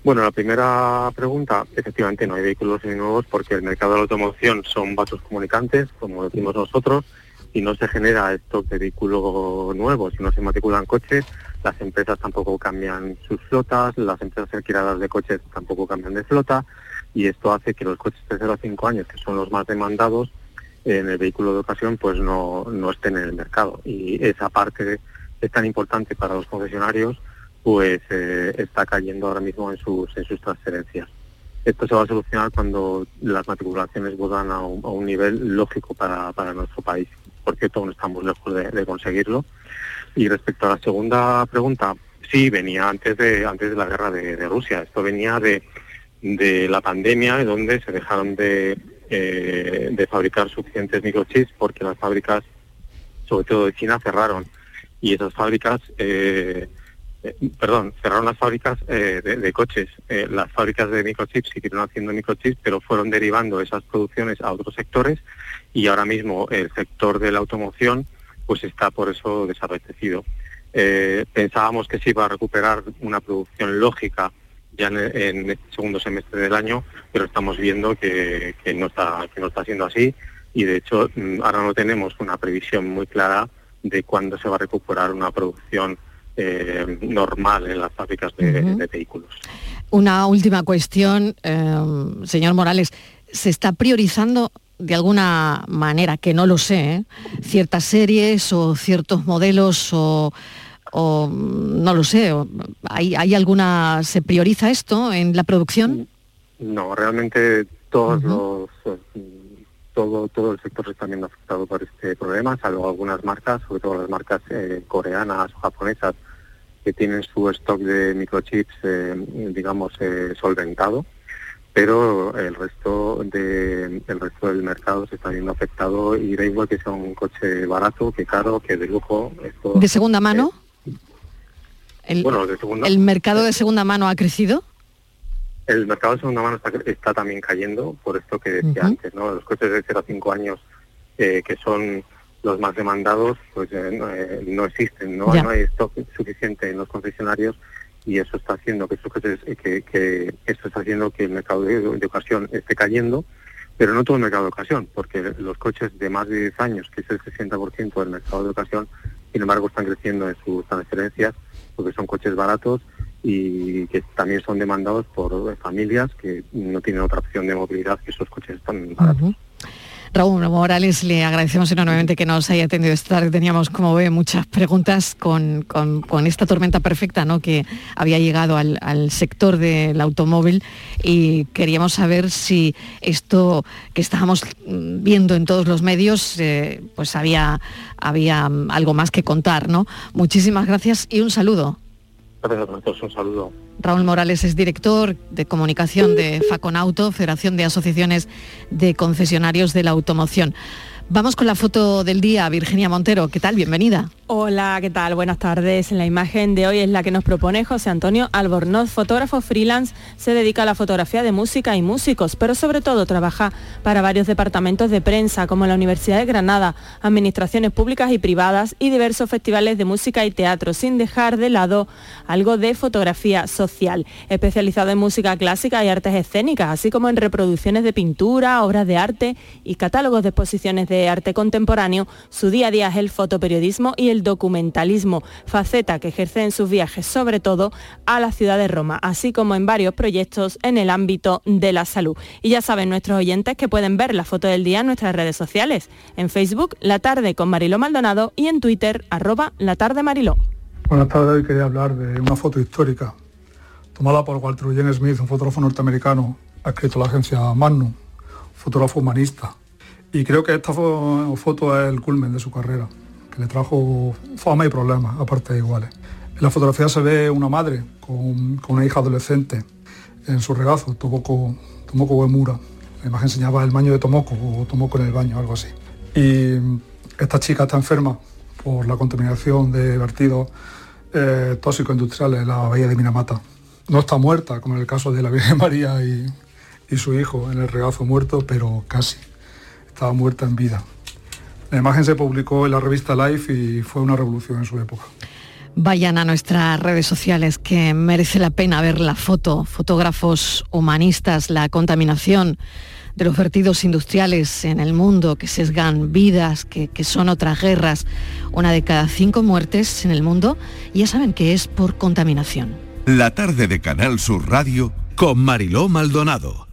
[SPEAKER 21] Bueno, la primera pregunta, efectivamente no hay vehículos seminuevos porque el mercado de la automoción son vasos comunicantes, como decimos nosotros, y no se genera stock de vehículos nuevos, si no se matriculan coches, las empresas tampoco cambian sus flotas, las empresas alquiladas de coches tampoco cambian de flota, y esto hace que los coches de 0 a 5 años, que son los más demandados en el vehículo de ocasión, pues no, no estén en el mercado. Y esa parte es tan importante para los concesionarios pues eh, está cayendo ahora mismo en sus, en sus transferencias. Esto se va a solucionar cuando las matriculaciones vuelvan a un, nivel lógico para, nuestro país. Por cierto, aún estamos lejos de, conseguirlo. Y respecto a la segunda pregunta, sí, venía antes de, antes de la guerra de, de Rusia. Esto venía de, de la pandemia, donde se dejaron de, eh, de fabricar suficientes microchips porque las fábricas, sobre todo de China, cerraron. Y esas fábricas... eh, eh, perdón, cerraron las fábricas eh, de, coches. Eh, las fábricas de microchips siguieron haciendo microchips, pero fueron derivando esas producciones a otros sectores y ahora mismo el sector de la automoción pues está por eso desabastecido. Pensábamos que se iba a recuperar una producción lógica ya en, en este segundo semestre del año, pero estamos viendo que, que no está que no está siendo así y de hecho mm, ahora no tenemos una previsión muy clara de cuándo se va a recuperar una producción eh, normal en las fábricas de, vehículos.
[SPEAKER 1] Una última cuestión, eh, señor Morales. ¿Se está priorizando de alguna manera, que no lo sé, ¿eh? ciertas series o ciertos modelos o, o, no lo sé, ¿hay, ¿hay alguna, se prioriza esto en la producción?
[SPEAKER 21] No, realmente todos los todo todo el sector se está viendo afectado por este problema, salvo algunas marcas, sobre todo las marcas eh, coreanas o japonesas que tienen su stock de microchips, eh, digamos, eh, solventado, pero el resto de el resto del mercado se está viendo afectado y da igual que sea un coche barato, que caro, que de lujo. Esto,
[SPEAKER 1] ¿De segunda mano? ¿El,
[SPEAKER 21] bueno, de segunda,
[SPEAKER 1] el mercado de segunda mano ha crecido?
[SPEAKER 21] El mercado de segunda mano está, está también cayendo, por esto que decía antes, ¿no? Los coches de 0 a 5 años, eh, que son los más demandados, pues eh, no, eh, no existen, ¿no?
[SPEAKER 1] Ya.
[SPEAKER 21] No hay stock suficiente en los concesionarios y eso está haciendo que, estos coches, que, que esto está haciendo que el mercado de, de ocasión esté cayendo, pero no todo el mercado de ocasión, porque los coches de más de 10 años, que es el 60% del mercado de ocasión, sin embargo están creciendo en sus transferencias, porque son coches baratos y que también son demandados por familias que no tienen otra opción de movilidad que esos coches tan baratos.
[SPEAKER 1] Raúl Morales, le agradecemos enormemente que nos haya atendido esta tarde. Teníamos, como ve, muchas preguntas con, con- con esta tormenta perfecta ¿no? que había llegado al, sector del automóvil y queríamos saber si esto que estábamos viendo en todos los medios, eh, pues había, había algo más que contar. ¿no? Muchísimas gracias y un saludo. Raúl Morales es director de comunicación de Faconauto, Federación de Asociaciones de Concesionarios de la Automoción. Vamos con la foto del día, Virginia Montero. ¿Qué tal? Bienvenida.
[SPEAKER 22] Hola, ¿qué tal? Buenas tardes. La imagen de hoy es la que nos propone José Antonio Albornoz, fotógrafo freelance, se dedica a la fotografía de música y músicos, pero sobre todo trabaja para varios departamentos de prensa como la Universidad de Granada, administraciones públicas y privadas y diversos festivales de música y teatro, sin dejar de lado algo de fotografía social, especializado en música clásica y artes escénicas, así como en reproducciones de pintura, obras de arte y catálogos de exposiciones de arte contemporáneo. Su día a día es el fotoperiodismo y el documentalismo, faceta que ejerce en sus viajes sobre todo a la ciudad de Roma, así como en varios proyectos en el ámbito de la salud. Y ya saben nuestros oyentes que pueden ver la foto del día en nuestras redes sociales, en Facebook La Tarde con Mariló Maldonado y en Twitter arroba La Tarde Mariló.
[SPEAKER 23] Buenas tardes, hoy quería hablar de una foto histórica tomada por Walter Eugene Smith, un fotógrafo norteamericano, adscrito a la agencia Magnum, fotógrafo humanista. Y creo que esta fo- foto es el culmen de su carrera, que le trajo fama y problemas, aparte de iguales. En la fotografía se ve una madre con, una hija adolescente en su regazo, Tomoko, Tomoko Uemura. La imagen enseñaba el baño de Tomoko o Tomoko en el baño, algo así. Y esta chica está enferma por la contaminación de vertidos eh, tóxicos industriales en la bahía de Minamata. No está muerta, como en el caso de la Virgen María y su hijo en el regazo muerto, pero casi. Estaba muerta en vida. La imagen se publicó en la revista Life y fue una revolución en su época.
[SPEAKER 1] Vayan a nuestras redes sociales que merece la pena ver la foto, fotógrafos humanistas, la contaminación de los vertidos industriales en el mundo que sesgan vidas, que, que son otras guerras. Una de cada cinco muertes en el mundo, ya saben que es por contaminación.
[SPEAKER 2] La tarde de Canal Sur Radio
[SPEAKER 16] Con Mariló Maldonado.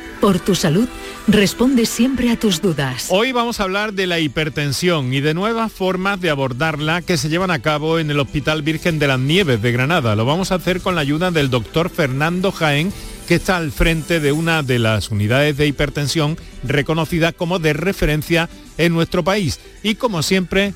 [SPEAKER 18] por tu salud, responde siempre a tus dudas.
[SPEAKER 24] Hoy vamos a hablar de la hipertensión y de nuevas formas de abordarla que se llevan a cabo en el Hospital Virgen de las Nieves de Granada. Lo vamos a hacer con la ayuda del doctor Fernando Jaén, que está al frente de una de las unidades de hipertensión reconocida como de referencia en nuestro país. Y como siempre,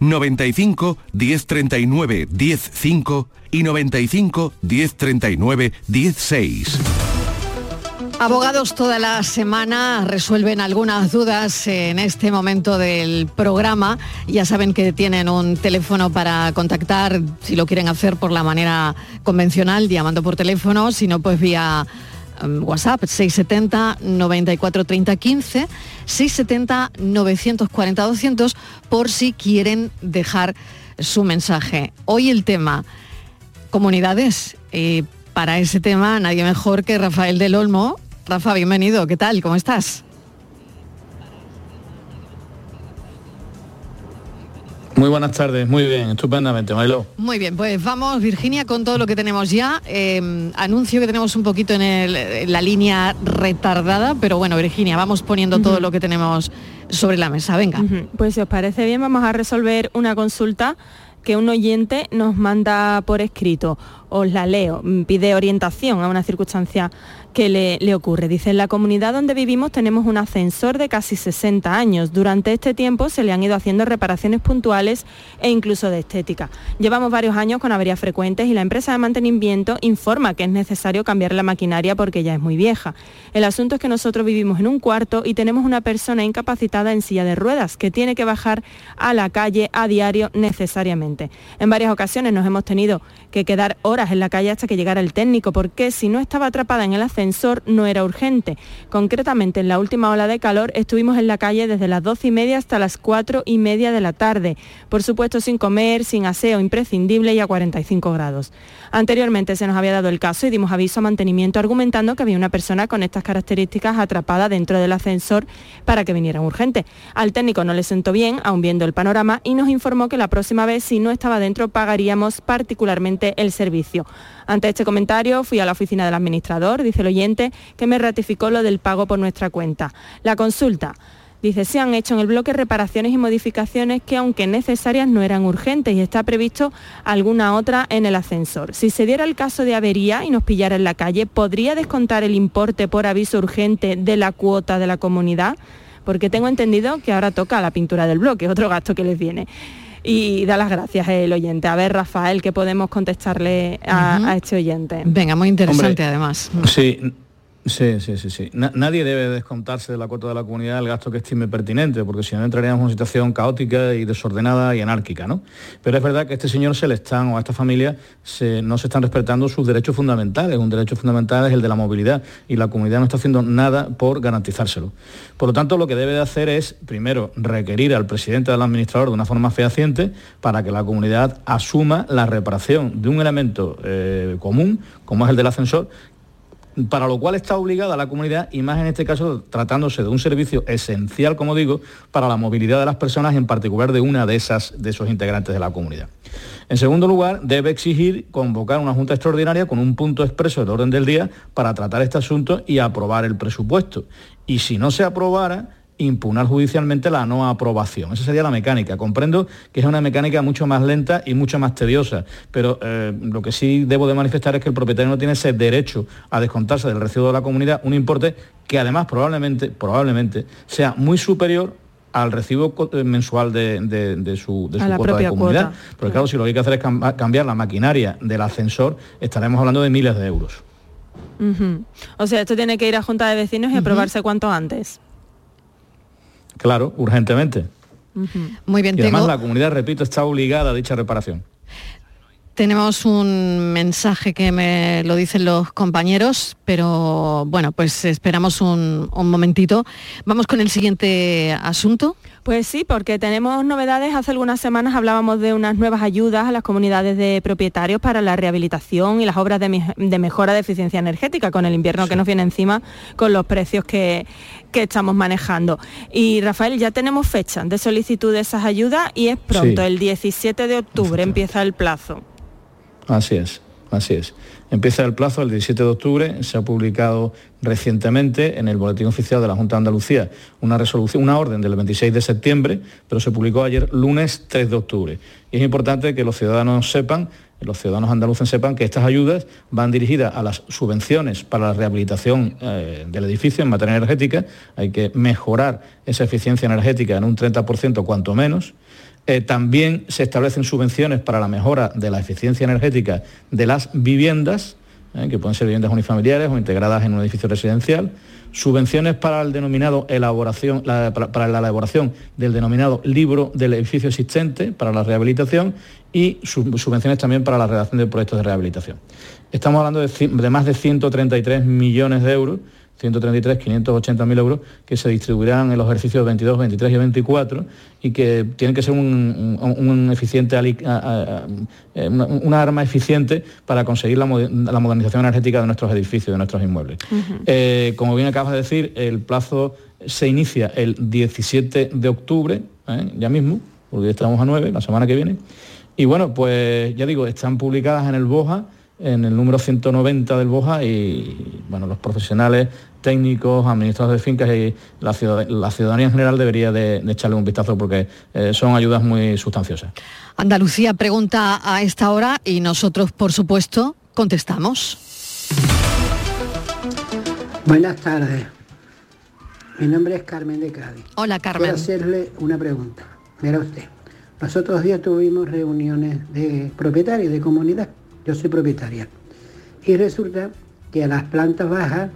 [SPEAKER 2] 95 1039 105 y 95 1039 16.
[SPEAKER 1] Abogados toda la semana resuelven algunas dudas en este momento del programa. Ya saben que tienen un teléfono para contactar si lo quieren hacer por la manera convencional, llamando por teléfono, si no pues vía WhatsApp 670 94 30 15, 670 940 200 por si quieren dejar su mensaje. Hoy el tema comunidades. Y para ese tema nadie mejor que Rafael del Olmo. Rafa, bienvenido. ¿Qué tal? ¿Cómo estás?
[SPEAKER 25] Muy buenas tardes, muy bien, estupendamente, Mailo.
[SPEAKER 1] Muy bien, pues vamos, Virginia, con todo lo que tenemos ya. Eh, anuncio que tenemos un poquito en, el- en la línea retardada, pero bueno, Virginia, vamos poniendo todo lo que tenemos sobre la mesa. Venga.
[SPEAKER 22] Pues si os parece bien, vamos a resolver una consulta que un oyente nos manda por escrito. Os la leo. Mm, Pide orientación a una circunstancia que le, le ocurre. Dice, en la comunidad donde vivimos tenemos un ascensor de casi 60 años. Durante este tiempo se le han ido haciendo reparaciones puntuales e incluso de estética. Llevamos varios años con averías frecuentes y la empresa de mantenimiento informa que es necesario cambiar la maquinaria porque ya es muy vieja. El asunto es que nosotros vivimos en un cuarto y tenemos una persona incapacitada en silla de ruedas que tiene que bajar a la calle a diario necesariamente. En varias ocasiones nos hemos tenido que quedar horas en la calle hasta que llegara el técnico porque si no estaba atrapada en el ascensor no era urgente. Concretamente en la última ola de calor estuvimos en la calle desde las 12 y media hasta las 4 y media de la tarde. Por supuesto sin comer, sin aseo imprescindible y a 45 grados. Anteriormente se nos había dado el caso y dimos aviso a mantenimiento argumentando que había una persona con estas características atrapada dentro del ascensor para que vinieran urgente. Al técnico no le sentó bien, aun viendo el panorama, y nos informó que la próxima vez si no estaba dentro pagaríamos particularmente el servicio. Ante este comentario fui a la oficina del administrador, dice el oyente, que me ratificó lo del pago por nuestra cuenta. La consulta. Dice, se han hecho en el bloque reparaciones y modificaciones que aunque necesarias no eran urgentes y está previsto alguna otra en el ascensor. Si se diera el caso de avería y nos pillara en la calle, ¿podría descontar el importe por aviso urgente de la cuota de la comunidad? Porque tengo entendido que ahora toca la pintura del bloque, otro gasto que les viene. Y da las gracias el oyente. A ver, Rafael, ¿qué podemos contestarle a, a este oyente?
[SPEAKER 1] Venga, muy interesante
[SPEAKER 25] Hombre,
[SPEAKER 1] además.
[SPEAKER 25] Sí, sí, sí, sí. sí. Na- nadie debe descontarse de la cuota de la comunidad el gasto que estime pertinente, porque si no entraríamos en una situación caótica y desordenada y anárquica, ¿no? Pero es verdad que a este señor se le están, o a esta familia, no se están respetando sus derechos fundamentales. Un derecho fundamental es el de la movilidad y la comunidad no está haciendo nada por garantizárselo. Por lo tanto, lo que debe de hacer es, primero, requerir al presidente del administrador de una forma fehaciente para que la comunidad asuma la reparación de un elemento eh, común, como es el del ascensor, para lo cual está obligada la comunidad y más en este caso tratándose de un servicio esencial, como digo, para la movilidad de las personas, en particular de una de esas de esos integrantes de la comunidad. En segundo lugar, debe exigir convocar una junta extraordinaria con un punto expreso del orden del día para tratar este asunto y aprobar el presupuesto. Y si no se aprobara, impugnar judicialmente la no aprobación. Esa sería la mecánica. Comprendo que es una mecánica mucho más lenta y mucho más tediosa, pero eh, lo que sí debo de manifestar es que el propietario no tiene ese derecho a descontarse del recibo de la comunidad un importe que además probablemente, probablemente sea muy superior al recibo eh, mensual de, su, de cuota de comunidad. Porque claro, si lo que hay que hacer es cambiar la maquinaria del ascensor, estaremos hablando de miles de euros.
[SPEAKER 22] O sea, esto tiene que ir a Junta de Vecinos y aprobarse cuanto antes.
[SPEAKER 25] Claro, urgentemente.
[SPEAKER 1] Muy bien.
[SPEAKER 25] Y además la comunidad, repito, está obligada a dicha reparación.
[SPEAKER 1] Tenemos un mensaje que me lo dicen los compañeros, pero bueno, pues esperamos un, un momentito. Vamos con el siguiente asunto.
[SPEAKER 22] Pues sí, porque tenemos novedades. Hace algunas semanas hablábamos de unas nuevas ayudas a las comunidades de propietarios para la rehabilitación y las obras de, mejora de eficiencia energética con el invierno que nos viene encima, con los precios que, estamos manejando. Y Rafael, ya tenemos fecha de solicitud de esas ayudas y es pronto, el 17 de octubre empieza el plazo.
[SPEAKER 25] Así es, así es. Empieza el plazo el 17 de octubre, se ha publicado recientemente en el Boletín Oficial de la Junta de Andalucía una resolución, una orden del 26 de septiembre, pero se publicó ayer lunes 3 de octubre. Y es importante que los ciudadanos sepan, los ciudadanos andaluces sepan que estas ayudas van dirigidas a las subvenciones para la rehabilitación eh, del edificio en materia energética. Hay que mejorar esa eficiencia energética en un 30% cuanto menos eh, también se establecen subvenciones para la mejora de la eficiencia energética de las viviendas, eh, que pueden ser viviendas unifamiliares o integradas en un edificio residencial, subvenciones para, el denominado elaboración, para, la elaboración del denominado libro del edificio existente, para la rehabilitación, y subvenciones también para la redacción de proyectos de rehabilitación. Estamos hablando de más de 133 millones de euros 133, 580 mil euros que se distribuirán en los ejercicios 22, 23 y 24 y que tienen que ser un, eficiente, eh, una, arma eficiente para conseguir la, modernización energética de nuestros edificios, de nuestros inmuebles. Eh, como bien acabas de decir, el plazo se inicia el 17 de octubre, ¿eh? ya mismo, porque estamos a 9, la semana que viene. Y bueno, pues ya digo, están publicadas en el BOJA en el número 190 del BOJA y bueno, los profesionales técnicos, administradores de fincas y la, ciudadanía en general debería de, echarle un vistazo porque eh, son ayudas muy sustanciosas.
[SPEAKER 1] Andalucía pregunta a esta hora y nosotros, por supuesto, contestamos.
[SPEAKER 26] Buenas tardes. Mi nombre es Carmen de Cádiz.
[SPEAKER 1] Hola, Carmen.
[SPEAKER 26] Quiero hacerle una pregunta. Mira usted, nosotros días tuvimos reuniones de propietarios de comunidad. Yo soy propietaria. Y resulta que a las plantas bajas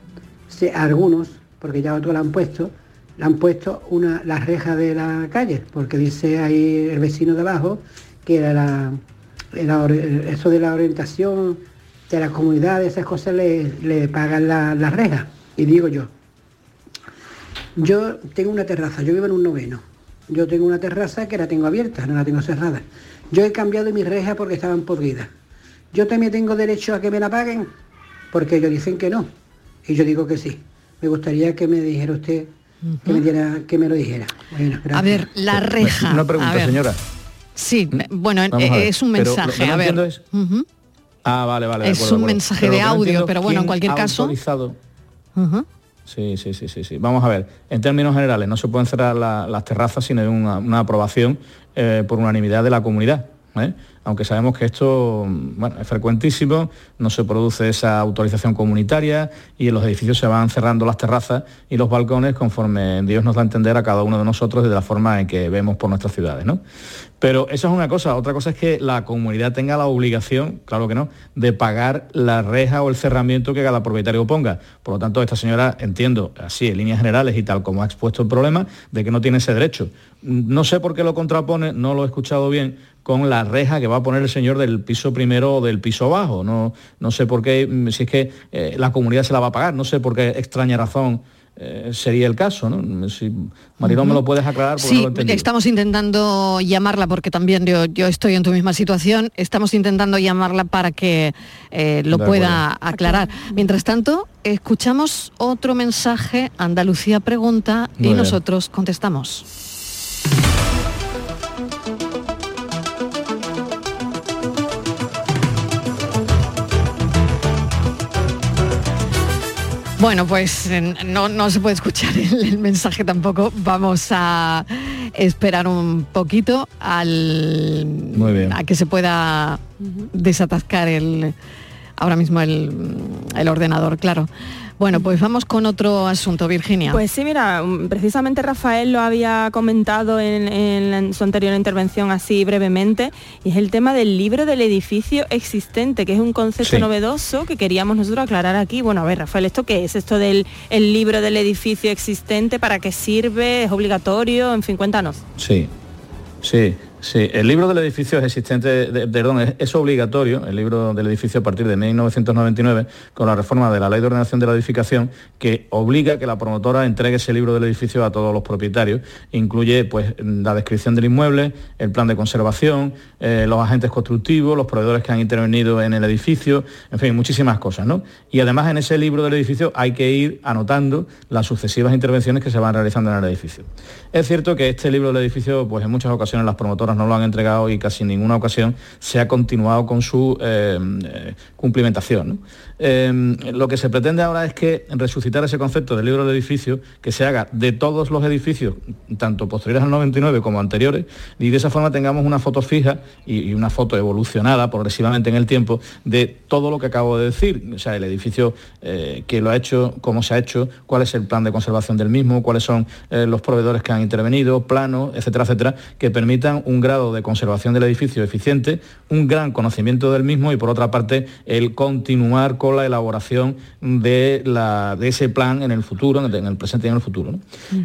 [SPEAKER 26] algunos, porque ya otros la han puesto, le han puesto una, la reja de la calle, porque dice ahí el vecino de abajo que era la, eso de la orientación de la comunidad, esas cosas le, pagan la, la, reja. Y digo yo, yo tengo una terraza, yo vivo en un noveno, yo tengo una terraza que la tengo abierta, no la tengo cerrada. Yo he cambiado mi reja porque estaban podridas. Yo también tengo derecho a que me la paguen, porque ellos dicen que no. Y yo digo que sí. Me gustaría que me dijera usted, que, me diera, que me lo dijera.
[SPEAKER 1] a ver, la reja.
[SPEAKER 25] Una pregunta, señora.
[SPEAKER 1] Sí, bueno, es un mensaje. a ver. Es...
[SPEAKER 25] Ah, vale, vale.
[SPEAKER 1] Es un mensaje de audio, pero bueno, en cualquier caso.
[SPEAKER 25] Sí, sí, sí, sí, sí. Vamos a ver, en términos generales, no se pueden cerrar las terrazas sin una, una aprobación eh, por unanimidad de la comunidad. ¿eh? Aunque sabemos que esto es frecuentísimo, no se produce esa autorización comunitaria y en los edificios se van cerrando las terrazas y los balcones conforme Dios nos da a entender a cada uno de nosotros de la forma en que vemos por nuestras ciudades. ¿no? Pero eso es una cosa, otra cosa es que la comunidad tenga la obligación, claro que no, de pagar la reja o el cerramiento que cada propietario ponga. Por lo tanto, esta señora, entiendo, así en líneas generales y tal como ha expuesto el problema, de que no tiene ese derecho. No sé por qué lo contrapone, no lo he escuchado bien, con la reja que va a poner el señor del piso primero o del piso bajo. No, no sé por qué, mm, si es que eh, la comunidad se la va a pagar, no sé por qué extraña razón eh, sería el caso, ¿no? Si Marilón me lo puedes aclarar porque
[SPEAKER 1] sí,
[SPEAKER 25] no lo
[SPEAKER 1] estamos intentando llamarla porque también yo, yo estoy en tu misma situación. Estamos intentando llamarla para que eh, lo
[SPEAKER 25] De
[SPEAKER 1] pueda
[SPEAKER 25] acuerdo.
[SPEAKER 1] aclarar. Mientras tanto, escuchamos otro mensaje. Andalucía pregunta
[SPEAKER 25] Muy
[SPEAKER 1] y
[SPEAKER 25] bien.
[SPEAKER 1] nosotros contestamos. Bueno, pues eh, no, no se puede escuchar el, el mensaje tampoco. Vamos a esperar un poquito al,
[SPEAKER 25] Muy bien.
[SPEAKER 1] a que se pueda desatascar el ahora mismo el, el ordenador, claro. Bueno, pues vamos con otro asunto, Virginia.
[SPEAKER 22] Pues sí, mira, mm, precisamente Rafael lo había comentado en, en- en su anterior intervención así brevemente, y es el tema del libro del edificio existente, que es un concepto
[SPEAKER 25] Sí.
[SPEAKER 22] novedoso que queríamos nosotros aclarar aquí. Bueno, a ver, Rafael, ¿esto qué es? ¿Esto del el libro del edificio existente? ¿Para qué sirve? ¿Es obligatorio? En fin, cuéntanos.
[SPEAKER 25] Sí, sí, sí. El libro del edificio es existente, perdón, es, es obligatorio, el libro del edificio a partir de 1999, con la reforma de la Ley de Ordenación de la Edificación, que obliga a que la promotora entregue ese libro del edificio a todos los propietarios. Incluye pues la descripción del inmueble, el plan de conservación, eh, los agentes constructivos, los proveedores que han intervenido en el edificio, en fin, muchísimas cosas, ¿no? Y además en ese libro del edificio hay que ir anotando las sucesivas intervenciones que se van realizando en el edificio. Es cierto que este libro del edificio, pues en muchas ocasiones las promotoras no lo han entregado y casi en ninguna ocasión se ha continuado con su eh, eh, cumplimentación. Eh, lo que se pretende ahora es que resucitar ese concepto del libro del edificio, que se haga de todos los edificios, tanto posteriores al 99 como anteriores, y de esa forma tengamos una foto fija y, y una foto evolucionada progresivamente en el tiempo de todo lo que acabo de decir, o sea, el edificio eh, que lo ha hecho, cómo se ha hecho, cuál es el plan de conservación del mismo, cuáles son eh, los proveedores que han intervenido, planos, etcétera, etcétera, que permitan un grado de conservación del edificio eficiente, un gran conocimiento del mismo y por otra parte el continuar con la elaboración de, la- de ese plan en el futuro, en el presente y en el futuro. ¿no?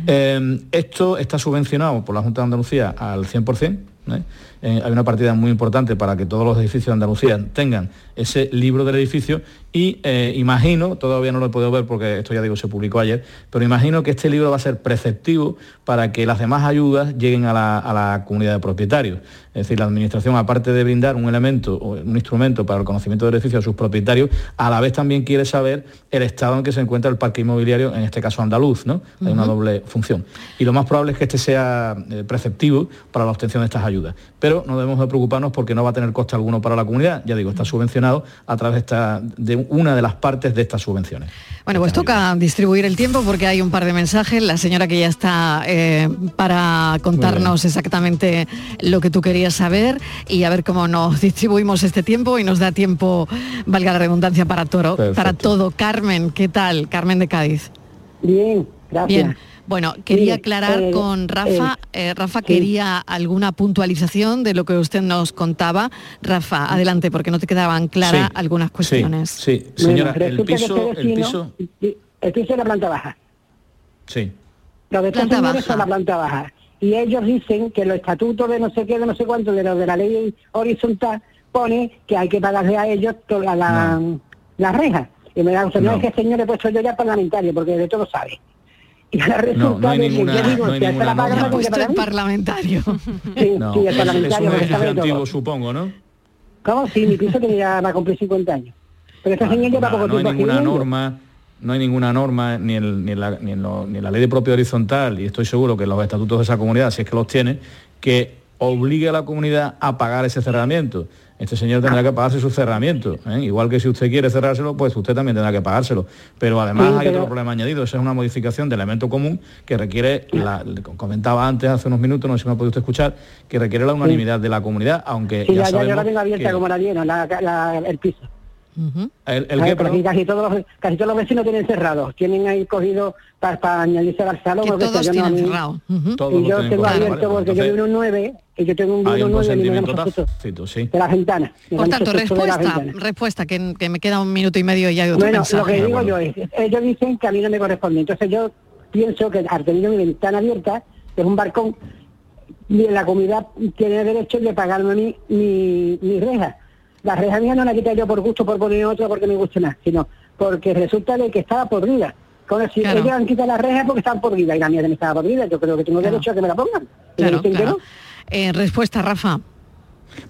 [SPEAKER 25] Eh, esto está subvencionado por la Junta de Andalucía al 100%. ¿eh? Eh, hay una partida muy importante para que todos los edificios de Andalucía tengan ese libro del edificio y eh, imagino, todavía no lo he podido ver porque esto ya digo se publicó ayer, pero imagino que este libro va a ser preceptivo para que las demás ayudas lleguen a la, a la comunidad de propietarios. Es decir, la Administración, aparte de brindar un elemento o un instrumento para el conocimiento del edificio a sus propietarios, a la vez también quiere saber el estado en que se encuentra el parque inmobiliario, en este caso andaluz, ¿no? Hay una doble función. Y lo más probable es que este sea eh, preceptivo para la obtención de estas ayudas. Pero no debemos de preocuparnos porque no va a tener coste alguno para la comunidad. Ya digo, está subvencionado a través de, esta- de una de las partes de estas subvenciones.
[SPEAKER 1] Bueno, pues toca distribuir el tiempo porque hay un par de mensajes. La señora que ya está eh, para contarnos exactamente lo que tú querías saber y a ver cómo nos distribuimos este tiempo y nos da tiempo, valga la redundancia, para, toro,
[SPEAKER 26] Perfecto.
[SPEAKER 1] para todo. Carmen, ¿qué tal? Carmen de Cádiz.
[SPEAKER 26] Bien, gracias.
[SPEAKER 1] Bien. Bueno, quería aclarar
[SPEAKER 26] eh,
[SPEAKER 1] con Rafa. eh, Rafa
[SPEAKER 26] sí.
[SPEAKER 1] quería alguna puntualización de lo que usted nos contaba. Rafa, adelante, porque no te quedaban claras
[SPEAKER 25] Sí,
[SPEAKER 1] algunas cuestiones.
[SPEAKER 25] Sí, señora, el piso, el piso,
[SPEAKER 26] El piso es la planta baja.
[SPEAKER 25] sí.
[SPEAKER 26] Los de
[SPEAKER 1] Planta baja.
[SPEAKER 26] son la planta baja. Y ellos dicen que los estatutos de no sé qué, de no sé cuánto, de los de la ley horizontal, pone que hay que pagarle a ellos toda la, la reja. Y me da usted, no.
[SPEAKER 25] No.
[SPEAKER 26] es que señor he puesto yo ya parlamentario, porque de todo sabe. Y ahora resulta
[SPEAKER 25] no hay
[SPEAKER 26] de que
[SPEAKER 25] ninguna-
[SPEAKER 26] yo digo,
[SPEAKER 25] no hay
[SPEAKER 26] si a esta la
[SPEAKER 25] ninguna
[SPEAKER 26] pagan,
[SPEAKER 25] norma.
[SPEAKER 26] ¿por qué
[SPEAKER 1] Puesto
[SPEAKER 26] para
[SPEAKER 1] en
[SPEAKER 26] mí?
[SPEAKER 1] parlamentario.
[SPEAKER 26] Sí,
[SPEAKER 25] No,
[SPEAKER 26] sí, el
[SPEAKER 25] es, es
[SPEAKER 26] parlamentario,
[SPEAKER 25] un
[SPEAKER 26] de todo.
[SPEAKER 25] antiguo, supongo, ¿no?
[SPEAKER 26] ¿Cómo? Sí, mi piso tenía, va a cumplir 50 años. Pero esta señora lleva
[SPEAKER 25] Nada,
[SPEAKER 26] poco
[SPEAKER 25] no hay
[SPEAKER 26] tiempo
[SPEAKER 25] ninguna norma, no hay ninguna norma ni, el- ni en la, ni en lo- ni en la ley de propiedad horizontal, y estoy seguro que los estatutos de esa comunidad, si es que los tiene, que obligue a la comunidad a pagar ese cerramiento. Este señor tendrá que pagarse su cerramiento. ¿eh? Igual que si usted quiere cerrárselo, pues usted también tendrá que pagárselo. Pero además
[SPEAKER 26] Sí,
[SPEAKER 25] hay
[SPEAKER 26] pero-
[SPEAKER 25] otro problema añadido, esa es una modificación de elemento común que requiere, la, comentaba antes hace unos minutos, no sé si me ha podido usted escuchar, que requiere la unanimidad de la comunidad, aunque
[SPEAKER 26] Sí,
[SPEAKER 25] ya,
[SPEAKER 26] ya, ya, yo
[SPEAKER 25] sabemos
[SPEAKER 26] la tengo abierta
[SPEAKER 25] que-
[SPEAKER 26] como la lleno, la, la- el piso.
[SPEAKER 25] El, el
[SPEAKER 26] Ay,
[SPEAKER 25] qué,
[SPEAKER 26] pero aquí
[SPEAKER 25] perdón?
[SPEAKER 26] casi todos los casi todos los vecinos tienen cerrados, tienen ahí cogido para añadirse al salón.
[SPEAKER 1] Que todos
[SPEAKER 26] yo, no,
[SPEAKER 1] tienen cerrado.
[SPEAKER 25] Todos
[SPEAKER 26] Y yo tengo
[SPEAKER 25] cogido,
[SPEAKER 26] abierto
[SPEAKER 25] ¿vale?
[SPEAKER 26] porque yo vivo en un 9 y yo tengo un
[SPEAKER 25] hay
[SPEAKER 26] vino
[SPEAKER 25] un
[SPEAKER 26] 9 y me
[SPEAKER 25] sí.
[SPEAKER 26] de la ventana. me
[SPEAKER 1] Por tanto, respuesta, respuesta, que, que me queda un minuto y medio y hay otro
[SPEAKER 26] Bueno,
[SPEAKER 1] mensaje.
[SPEAKER 26] lo que digo yo es, ellos dicen que a mí no me corresponde. Entonces yo pienso que al tener mi ventana abierta, que es un balcón, y la comunidad tiene derecho de pagarme mí mi, mi reja. La reja mía no la quité yo por gusto, por poner otra, porque me guste más, sino porque resulta de que estaba podrida. Con el, si ellos han quitado las rejas porque están por vida y la mía también estaba por vida. Yo creo que tengo derecho a que me la pongan.
[SPEAKER 1] Claro, claro.
[SPEAKER 26] no.
[SPEAKER 1] Eh, respuesta, Rafa.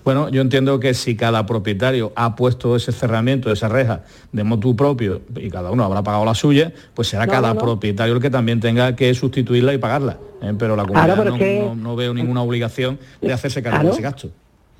[SPEAKER 25] Bueno, yo entiendo que si cada propietario ha puesto ese cerramiento, esa reja de motu propio y cada uno habrá pagado la suya, pues será
[SPEAKER 26] No,
[SPEAKER 25] cada
[SPEAKER 26] no, no.
[SPEAKER 25] propietario el que también tenga que sustituirla y pagarla. ¿eh? Pero la comunidad no, no- no veo ninguna obligación de hacerse cargo
[SPEAKER 26] Claro.
[SPEAKER 25] de ese gasto.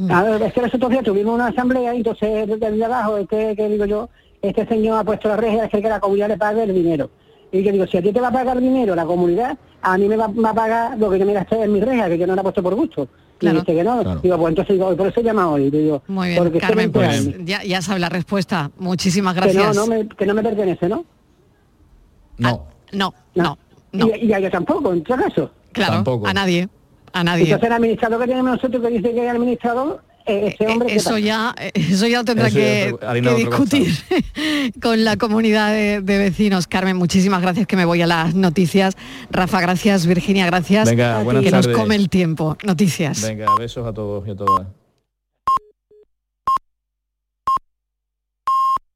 [SPEAKER 26] A ver, es que nosotros ya tuvimos una asamblea y entonces desde de abajo, este que digo yo, este señor ha puesto la reja, es que la comunidad le pague el dinero. Y yo digo, si a ti te va a pagar dinero la comunidad, a mí me va, va a pagar lo que yo me gasté en mi reja, que yo no la he puesto por gusto.
[SPEAKER 1] Claro.
[SPEAKER 26] Y dice que no.
[SPEAKER 1] Claro.
[SPEAKER 26] Digo, pues entonces digo, por eso llama hoy. Digo,
[SPEAKER 1] Muy bien,
[SPEAKER 26] porque
[SPEAKER 1] Carmen, pues ya, ya sabe la respuesta. Muchísimas
[SPEAKER 26] que
[SPEAKER 1] gracias.
[SPEAKER 26] no, no me, que no me pertenece, ¿no?
[SPEAKER 25] No.
[SPEAKER 1] No, no.
[SPEAKER 26] Y, y a yo tampoco, en todo caso.
[SPEAKER 1] Claro, a nadie. A nadie.
[SPEAKER 26] Entonces el administrador que tenemos nosotros que dice que es administrador, eh, ese hombre... ¿qué
[SPEAKER 1] Eso ya, eh, eso ya tendrá
[SPEAKER 25] Eso ya
[SPEAKER 1] que,
[SPEAKER 25] harina
[SPEAKER 1] que discutir con la comunidad de, de vecinos. Carmen, muchísimas gracias que me voy a las noticias. Rafa, gracias. Virginia, gracias.
[SPEAKER 25] Venga, buenas
[SPEAKER 1] que nos
[SPEAKER 25] tardes.
[SPEAKER 1] come el tiempo. Noticias.
[SPEAKER 25] Venga, besos a todos y a todas.